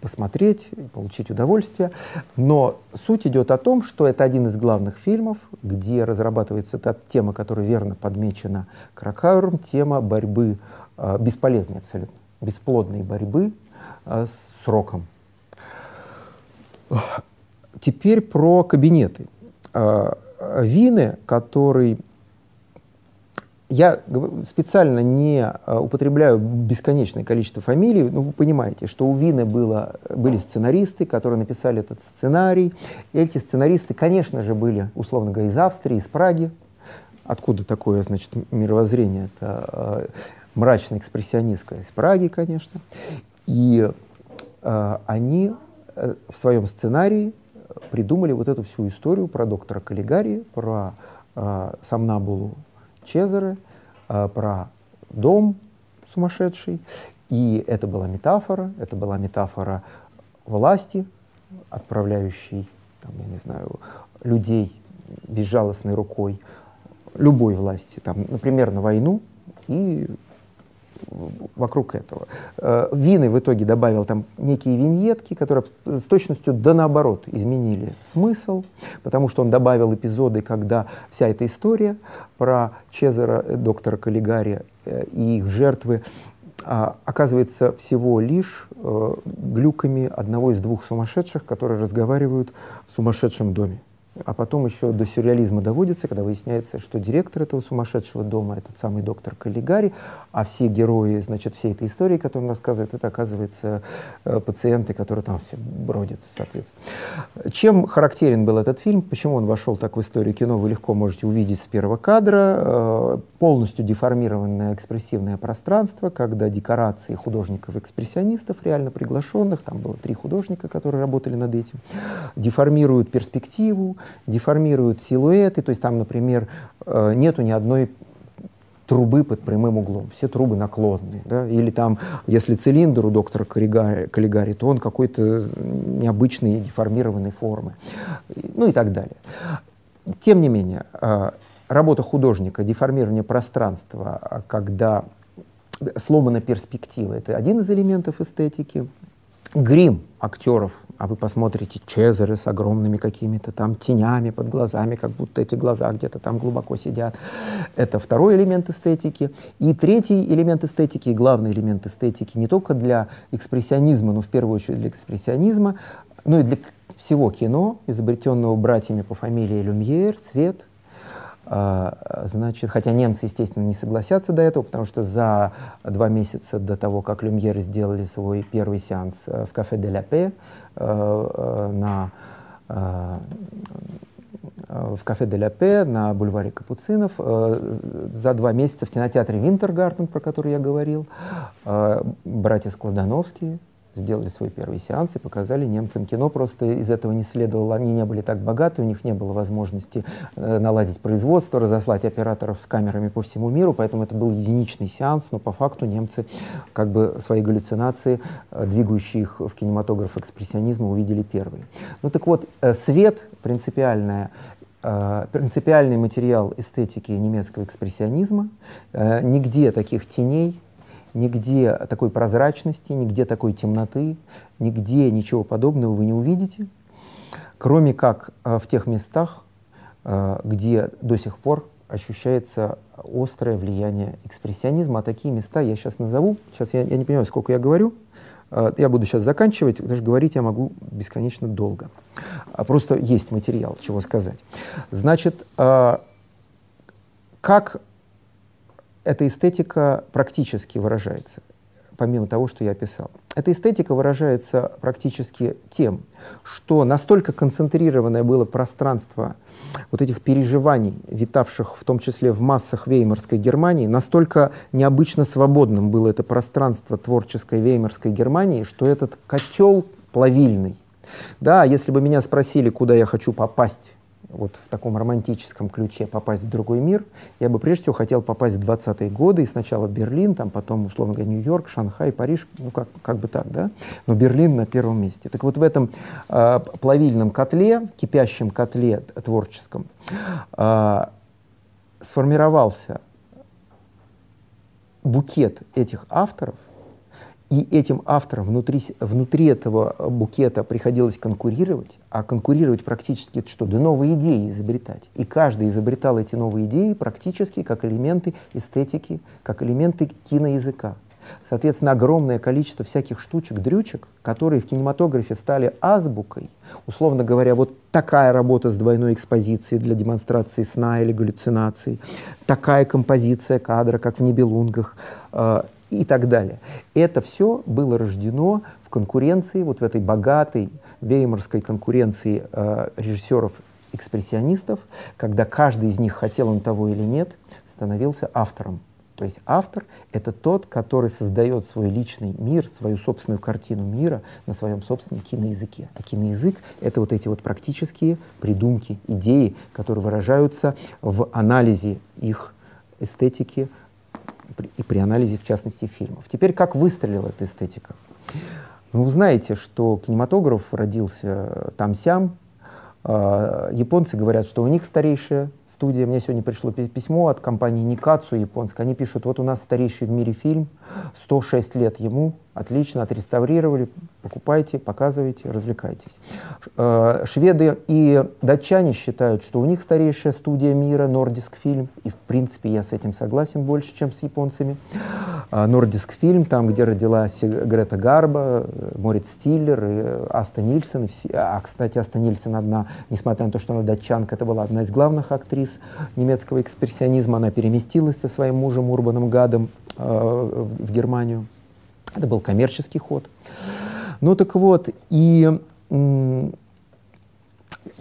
посмотреть, получить удовольствие. Но суть идет о том, что это один из главных фильмов, где разрабатывается та тема, которая верно подмечена Кракауэром, тема борьбы, э, бесполезной абсолютно, бесплодной борьбы э, с сроком. Теперь про кабинеты. Э, Вины, который я специально не а, употребляю бесконечное количество фамилий, но вы понимаете, что у Вины было, были сценаристы, которые написали этот сценарий. Эти сценаристы, конечно же, были, условно говоря, из Австрии, из Праги. Откуда такое, значит, мировоззрение? Это э, мрачно-экспрессионистское из Праги, конечно. И э, они э, в своем сценарии придумали вот эту всю историю про доктора Каллигари, про э, Самнабулу Чезаре, э, про дом сумасшедший. И это была метафора, это была метафора власти, отправляющей, там, я не знаю, людей безжалостной рукой любой власти, там, например, на войну, и вокруг этого. Э, Вины в итоге добавил там некие виньетки, которые с точностью да наоборот изменили смысл, потому что он добавил эпизоды, когда вся эта история про Чезаро, э, доктора Каллигари э, и их жертвы а, оказывается всего лишь э, глюками одного из двух сумасшедших, которые разговаривают в сумасшедшем доме. А потом еще до сюрреализма доводится, когда выясняется, что директор этого сумасшедшего дома — этот самый доктор Каллигари, а все герои, значит, всей этой истории, которую он рассказывает, это, оказывается, э, пациенты, которые там все бродят, соответственно. Чем характерен был этот фильм, почему он вошел так в историю кино, вы легко можете увидеть с первого кадра. Э, полностью деформированное экспрессивное пространство, когда декорации художников-экспрессионистов, реально приглашенных, там было три художника, которые работали над этим, деформируют перспективу, деформируют силуэты, то есть там, например, э, нету ни одной трубы под прямым углом, все трубы наклонные. Да? Или там, если цилиндр у доктора Каллигари, то он какой-то необычной деформированной формы. Ну и так далее. Тем не менее, э, работа художника, деформирование пространства, когда сломана перспектива, это один из элементов эстетики грим актеров, а вы посмотрите Чезары с огромными какими-то там тенями под глазами, как будто эти глаза где-то там глубоко сидят. Это второй элемент эстетики. И третий элемент эстетики, и главный элемент эстетики не только для экспрессионизма, но в первую очередь для экспрессионизма, но и для всего кино, изобретенного братьями по фамилии Люмьер, свет, значит, хотя немцы, естественно, не согласятся до этого, потому что за два месяца до того, как Люмьеры сделали свой первый сеанс э, в кафе «Де ля Пе» на в кафе «Де ля Пе» на бульваре Капуцинов. За два месяца в кинотеатре «Винтергартен», про который я говорил, братья Складановские, сделали свой первый сеанс и показали немцам кино. Просто из этого не следовало, они не были так богаты, у них не было возможности э, наладить производство, разослать операторов с камерами по всему миру, поэтому это был единичный сеанс, но по факту немцы как бы свои галлюцинации, э, двигающие их в кинематограф экспрессионизма, увидели первые. Ну так вот, э, свет принципиальная Uh, принципиальный материал эстетики немецкого экспрессионизма. Uh, нигде таких теней, нигде такой прозрачности, нигде такой темноты, нигде ничего подобного вы не увидите, кроме как э, в тех местах, э, где до сих пор ощущается острое влияние экспрессионизма. А такие места я сейчас назову. Сейчас я, я не понимаю, сколько я говорю. Э, я буду сейчас заканчивать, потому что говорить я могу бесконечно долго. А просто есть материал, чего сказать. Значит, как эта эстетика практически выражается, помимо того, что я описал. Эта эстетика выражается практически тем, что настолько концентрированное было пространство вот этих переживаний, витавших в том числе в массах веймарской Германии, настолько необычно свободным было это пространство творческой веймарской Германии, что этот котел плавильный, да, если бы меня спросили, куда я хочу попасть вот в таком романтическом ключе попасть в другой мир, я бы прежде всего хотел попасть в 20-е годы, и сначала Берлин, там потом, условно говоря, Нью-Йорк, Шанхай, Париж, ну как, как бы так, да, но Берлин на первом месте. Так вот в этом э, плавильном котле, кипящем котле творческом, э, сформировался букет этих авторов, и этим авторам внутри, внутри этого букета приходилось конкурировать, а конкурировать практически это что? Да новые идеи изобретать. И каждый изобретал эти новые идеи практически как элементы эстетики, как элементы киноязыка. Соответственно, огромное количество всяких штучек-дрючек, которые в кинематографе стали азбукой, условно говоря, вот такая работа с двойной экспозицией для демонстрации сна или галлюцинаций, такая композиция кадра, как в «Небелунгах», э, и так далее. Это все было рождено в конкуренции, вот в этой богатой веймарской конкуренции э, режиссеров-экспрессионистов, когда каждый из них, хотел он того или нет, становился автором. То есть автор — это тот, который создает свой личный мир, свою собственную картину мира на своем собственном киноязыке. А киноязык — это вот эти вот практические придумки, идеи, которые выражаются в анализе их эстетики, и при анализе, в частности, фильмов. Теперь, как выстрелила эта эстетика? Ну, вы знаете, что кинематограф родился там-сям. А, японцы говорят, что у них старейшая студия. Мне сегодня пришло письмо от компании Никацу японской. Они пишут, вот у нас старейший в мире фильм, 106 лет ему, отлично, отреставрировали, покупайте, показывайте, развлекайтесь. Э, шведы и датчане считают, что у них старейшая студия мира, Нордиск фильм, и в принципе я с этим согласен больше, чем с японцами. Э, Нордиск фильм, там, где родилась Грета Гарба, э, Морит Стиллер, и Аста Нильсон. А, кстати, Аста Нильсон одна, несмотря на то, что она датчанка, это была одна из главных актрис немецкого экспрессионизма. Она переместилась со своим мужем Урбаном Гадом э, в Германию. Это был коммерческий ход. Ну так вот, и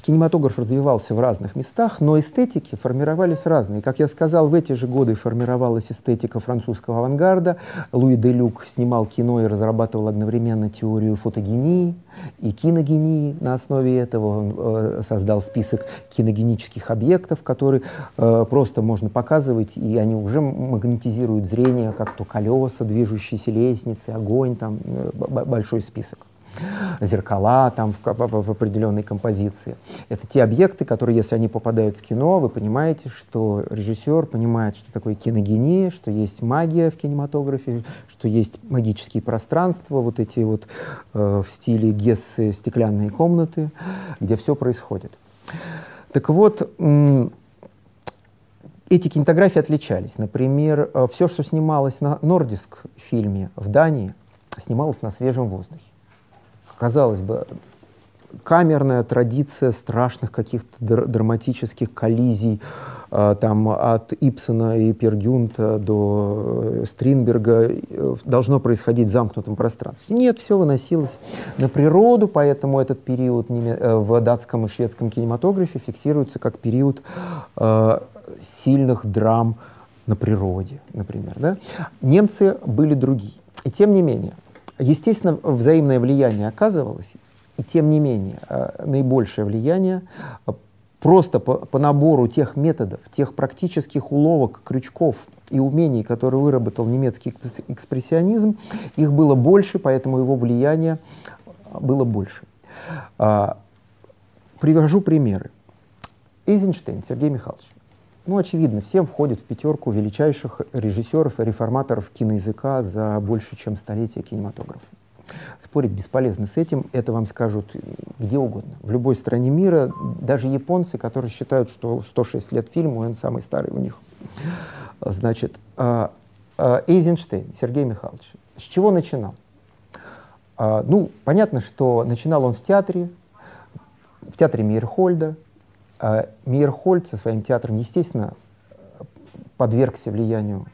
кинематограф развивался в разных местах, но эстетики формировались разные. Как я сказал, в эти же годы формировалась эстетика французского авангарда. Луи де Люк снимал кино и разрабатывал одновременно теорию фотогении и киногении. На основе этого он э, создал список киногенических объектов, которые э, просто можно показывать, и они уже магнетизируют зрение, как то колеса, движущиеся лестницы, огонь, там э, большой список зеркала там в, в, в определенной композиции. Это те объекты, которые, если они попадают в кино, вы понимаете, что режиссер понимает, что такое киногения, что есть магия в кинематографе, что есть магические пространства, вот эти вот э, в стиле Гессы стеклянные комнаты, где все происходит. Так вот, эти кинематографии отличались. Например, э, все, что снималось на Нордиск фильме в Дании, снималось на свежем воздухе казалось бы, камерная традиция страшных каких-то др драматических коллизий, э, там от Ипсона и Пергюнта до э, Стринберга э, должно происходить в замкнутом пространстве. Нет, все выносилось на природу, поэтому этот период э, в датском и шведском кинематографе фиксируется как период э, сильных драм на природе, например. Да? Немцы были другие. И тем не менее, естественно, взаимное влияние оказывалось, и тем не менее, э, наибольшее влияние э, просто по, по набору тех методов, тех практических уловок, крючков и умений, которые выработал немецкий экспрессионизм, их было больше, поэтому его влияние было больше. Привожу примеры. Эйзенштейн Сергей Михайлович. Ну, очевидно, всем входит в пятерку величайших режиссеров и реформаторов киноязыка за больше, чем столетие кинематографа. Спорить бесполезно с этим, это вам скажут где угодно. В любой стране мира, даже японцы, которые считают, что 106 лет фильму, он самый старый у них. Значит, а, а, Эйзенштейн Сергей Михайлович. С чего начинал? А, ну, понятно, что начинал он в театре, в театре Мейерхольда. Мейерхольд со своим театром, естественно, подвергся влиянию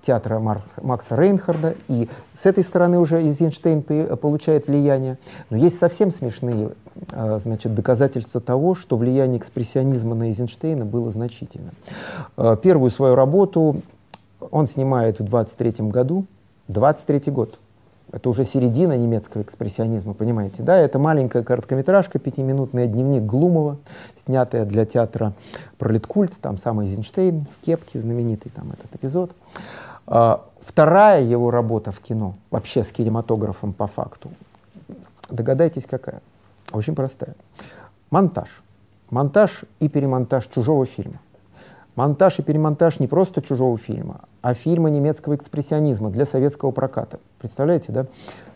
театра Макса Рейнхарда, и с этой стороны уже Эйзенштейн получает влияние. Но есть совсем смешные а, значит, доказательства того, что влияние экспрессионизма на Эйзенштейна было значительно. А, первую свою работу он снимает в 23 году, 23 год, это уже середина немецкого экспрессионизма, понимаете, да? Это маленькая короткометражка, пятиминутный дневник Глумова, снятая для театра Пролеткульт, там самый Эйзенштейн в кепке, знаменитый там этот эпизод. А, вторая его работа в кино, вообще с кинематографом по факту, догадайтесь какая? Очень простая. Монтаж. Монтаж и перемонтаж чужого фильма. Монтаж и перемонтаж не просто чужого фильма, а фильма немецкого экспрессионизма для советского проката. Представляете, да?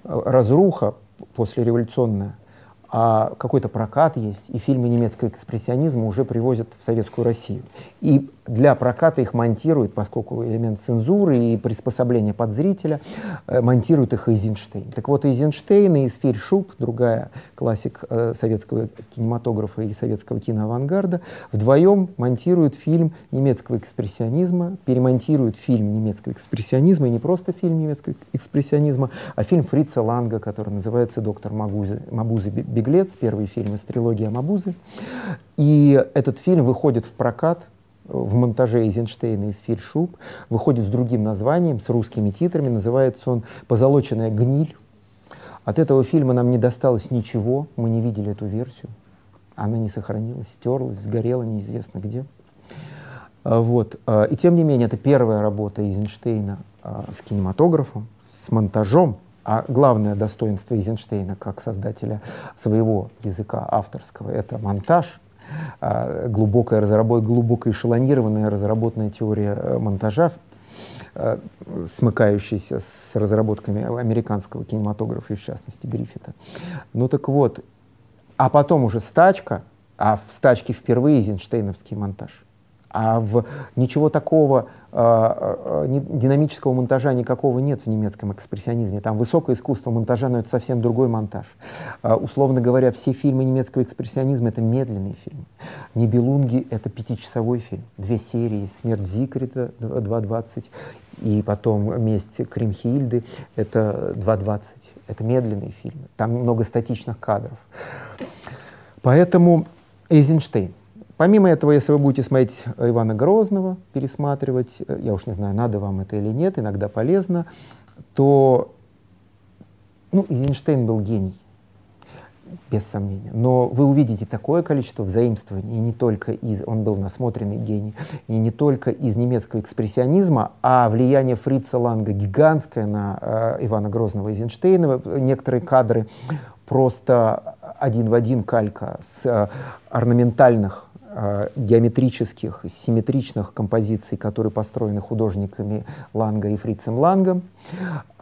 Разруха послереволюционная а какой-то прокат есть, и фильмы немецкого экспрессионизма уже привозят в Советскую Россию. И для проката их монтируют, поскольку элемент цензуры и приспособления под зрителя, э, монтируют их Эйзенштейн. Так вот, Эйзенштейн и Сферь Шуб, другая классик э, советского кинематографа и советского киноавангарда, вдвоем монтируют фильм немецкого экспрессионизма, перемонтируют фильм немецкого экспрессионизма, и не просто фильм немецкого экспрессионизма, а фильм Фрица Ланга, который называется «Доктор Мабузе, Мабузе «Беглец», первый фильм из трилогии Мабузы. И этот фильм выходит в прокат в монтаже Эйзенштейна из Фильшуб, выходит с другим названием, с русскими титрами, называется он «Позолоченная гниль». От этого фильма нам не досталось ничего, мы не видели эту версию. Она не сохранилась, стерлась, сгорела неизвестно где. А, вот. А, и тем не менее, это первая работа Эйзенштейна а, с кинематографом, с монтажом, а главное достоинство Эйзенштейна как создателя своего языка авторского — это монтаж, глубокая разработка, глубоко эшелонированная разработанная теория э, монтажа, э, смыкающаяся с разработками американского кинематографа и, в частности, Гриффита. Ну так вот, а потом уже стачка, а в стачке впервые Эйзенштейновский монтаж — а в ничего такого э, динамического монтажа никакого нет в немецком экспрессионизме. Там высокое искусство монтажа, но это совсем другой монтаж. Э, условно говоря, все фильмы немецкого экспрессионизма — это медленные фильмы. «Нибелунги» — это пятичасовой фильм. Две серии «Смерть Зикрита» 2.20 и потом «Месть Кримхильды» — это 2.20. Это медленные фильмы. Там много статичных кадров. Поэтому Эйзенштейн — Помимо этого, если вы будете смотреть Ивана Грозного, пересматривать, э, я уж не знаю, надо вам это или нет, иногда полезно, то ну, Эйзенштейн был гений, без сомнения. Но вы увидите такое количество взаимствований, и не только из, он был насмотренный гений, и не только из немецкого экспрессионизма, а влияние Фрица Ланга гигантское на э, Ивана Грозного Эйзенштейна. Некоторые кадры просто один в один калька с э, орнаментальных э, геометрических, симметричных композиций, которые построены художниками Ланга и Фрицем Лангом.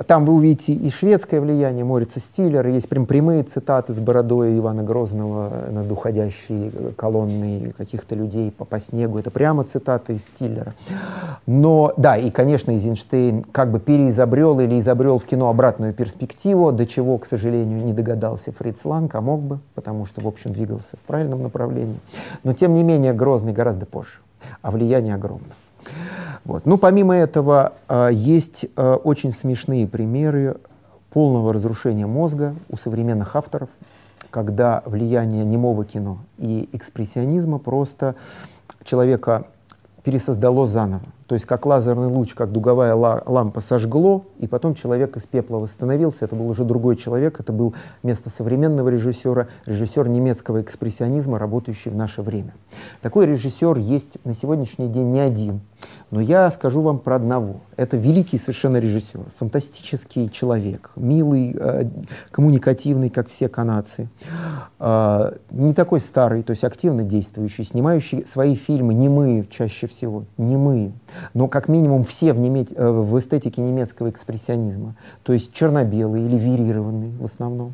Там вы увидите и шведское влияние Морица Стиллера, есть прям прямые цитаты с бородой Ивана Грозного над уходящей колонной каких-то людей по, по снегу. Это прямо цитаты из Стиллера. Но, да, и, конечно, Эйзенштейн как бы переизобрел или изобрел в кино обратную перспективу, до чего, к сожалению, не догадался Фриц Ланг, а мог бы, потому что, в общем, двигался в правильном направлении. Но, тем не менее, Грозный гораздо позже, а влияние огромное. Вот. Ну, помимо этого, э, есть э, очень смешные примеры полного разрушения мозга у современных авторов, когда влияние немого кино и экспрессионизма просто человека пересоздало заново. То есть как лазерный луч, как дуговая лампа сожгло, и потом человек из пепла восстановился. Это был уже другой человек, это был вместо современного режиссера, режиссер немецкого экспрессионизма, работающий в наше время. Такой режиссер есть на сегодняшний день не один. Но я скажу вам про одного. Это великий совершенно режиссер, фантастический человек, милый, э, коммуникативный, как все канадцы. Э, не такой старый, то есть активно действующий, снимающий свои фильмы немые чаще всего, немые, но как минимум все в, неме... э, в эстетике немецкого экспрессионизма, то есть черно-белые или вирированные в основном.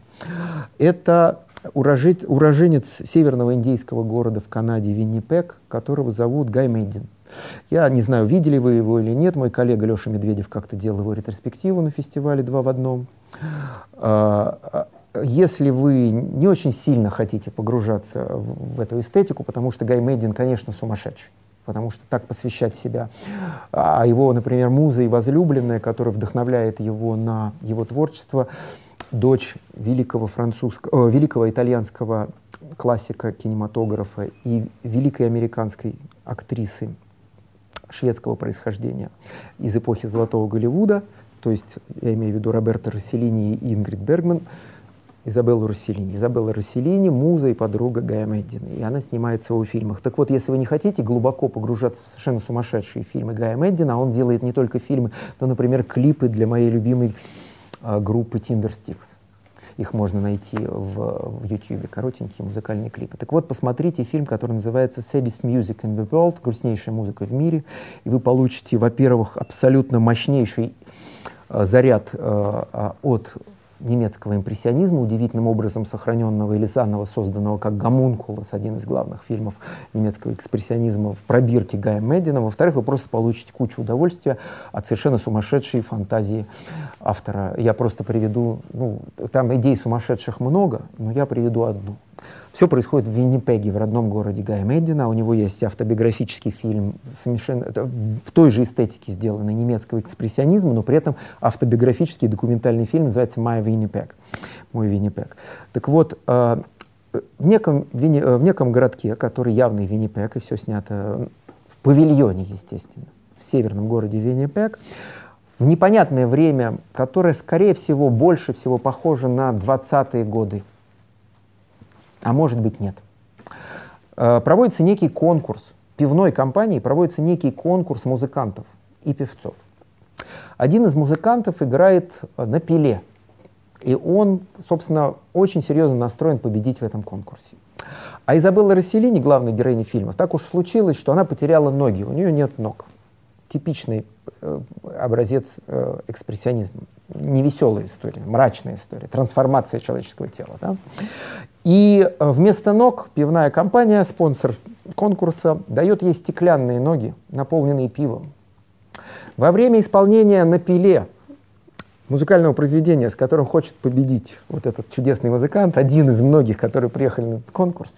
Это уроженец, северного индейского города в Канаде Виннипек, которого зовут Гай Мэддин. Я не знаю, видели вы его или нет. Мой коллега Леша Медведев как-то делал его ретроспективу на фестивале «Два в одном». А, а, если вы не очень сильно хотите погружаться в, эту эстетику, потому что Гай Мэддин, конечно, сумасшедший, потому что так посвящать себя, а его, например, муза и возлюбленная, которая вдохновляет его на его творчество, дочь великого французского, э, великого итальянского классика кинематографа и великой американской актрисы шведского происхождения из эпохи Золотого Голливуда, то есть я имею в виду Роберта Расселини и Ингрид Бергман, Изабеллу Расселини. Изабелла Расселини — муза и подруга Гая Мэддина, и она снимается в его фильмах. Так вот, если вы не хотите глубоко погружаться в совершенно сумасшедшие фильмы Гая Мэддина, а он делает не только фильмы, но, например, клипы для моей любимой э, группы Tinder Sticks. Их можно найти в, в YouTube, коротенькие музыкальные клипы. Так вот, посмотрите фильм, который называется Saddest Music in the World, грустнейшая музыка в мире, и вы получите, во-первых, абсолютно мощнейший э, заряд э, от немецкого импрессионизма, удивительным образом сохраненного или заново созданного как «Гомункулос», один из главных фильмов немецкого экспрессионизма в пробирке Гая Медина. Во-вторых, вы просто получите кучу удовольствия от совершенно сумасшедшей фантазии автора. Я просто приведу, ну, там идей сумасшедших много, но я приведу одну — все происходит в Виннипеге, в родном городе Гая Меддина. У него есть автобиографический фильм, совершенно, это в той же эстетике сделанный немецкого экспрессионизма, но при этом автобиографический документальный фильм называется «My Winnipeg», «Мой Виннипег». Так вот, э, в неком, э, в неком городке, который явный Виннипег, и все снято в павильоне, естественно, в северном городе Виннипег, в непонятное время, которое, скорее всего, больше всего похоже на 20-е годы а может быть нет. Э, проводится некий конкурс, пивной компании проводится некий конкурс музыкантов и певцов. Один из музыкантов играет на пиле, и он, собственно, очень серьезно настроен победить в этом конкурсе. А Изабелла Расселини, главная героиня фильма, так уж случилось, что она потеряла ноги, у нее нет ног. Типичный э, образец э, экспрессионизма. Невеселая история, мрачная история, трансформация человеческого тела. Да? И э, вместо ног пивная компания, спонсор конкурса, дает ей стеклянные ноги, наполненные пивом. Во время исполнения на пиле музыкального произведения, с которым хочет победить вот этот чудесный музыкант, один из многих, которые приехали на этот конкурс,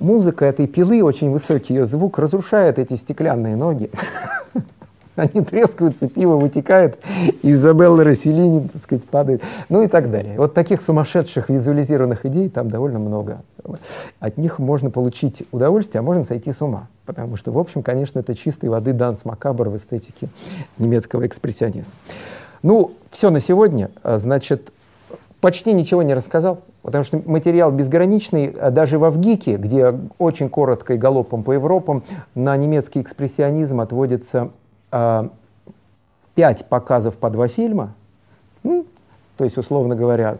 музыка этой пилы, очень высокий ее звук, разрушает эти стеклянные ноги. Они трескаются, пиво вытекает, Изабелла Расселини, так сказать, падает, ну и так далее. Вот таких сумасшедших визуализированных идей там довольно много. От них можно получить удовольствие, а можно сойти с ума. Потому что, в общем, конечно, это чистой воды данс макабр в эстетике немецкого экспрессионизма. Ну, все на сегодня. Значит, почти ничего не рассказал, потому что материал безграничный. Даже в Авгике, где очень коротко и галопом по Европам на немецкий экспрессионизм отводится э, 5 показов по два фильма, то есть, условно говоря,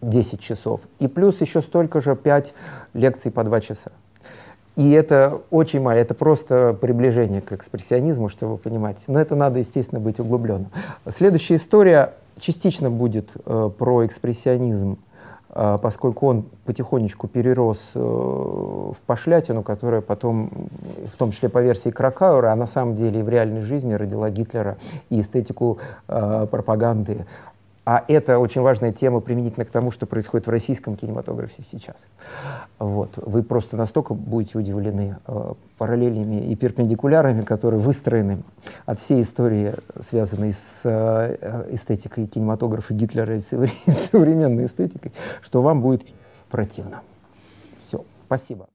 10 часов, и плюс еще столько же 5 лекций по 2 часа. И это очень мало, это просто приближение к экспрессионизму, чтобы вы понимаете. Но это надо, естественно, быть углубленным. Следующая история частично будет э, про экспрессионизм, поскольку он потихонечку перерос э, в пошлятину, которая потом, в том числе по версии Кракауэра, а на самом деле и в реальной жизни родила Гитлера и эстетику э, пропаганды а это очень важная тема применительно к тому, что происходит в российском кинематографе сейчас. Вот. Вы просто настолько будете удивлены э, параллелями и перпендикулярами, которые выстроены от всей истории, связанной с э, эстетикой кинематографа Гитлера и современной эстетикой, что вам будет противно. Все. Спасибо.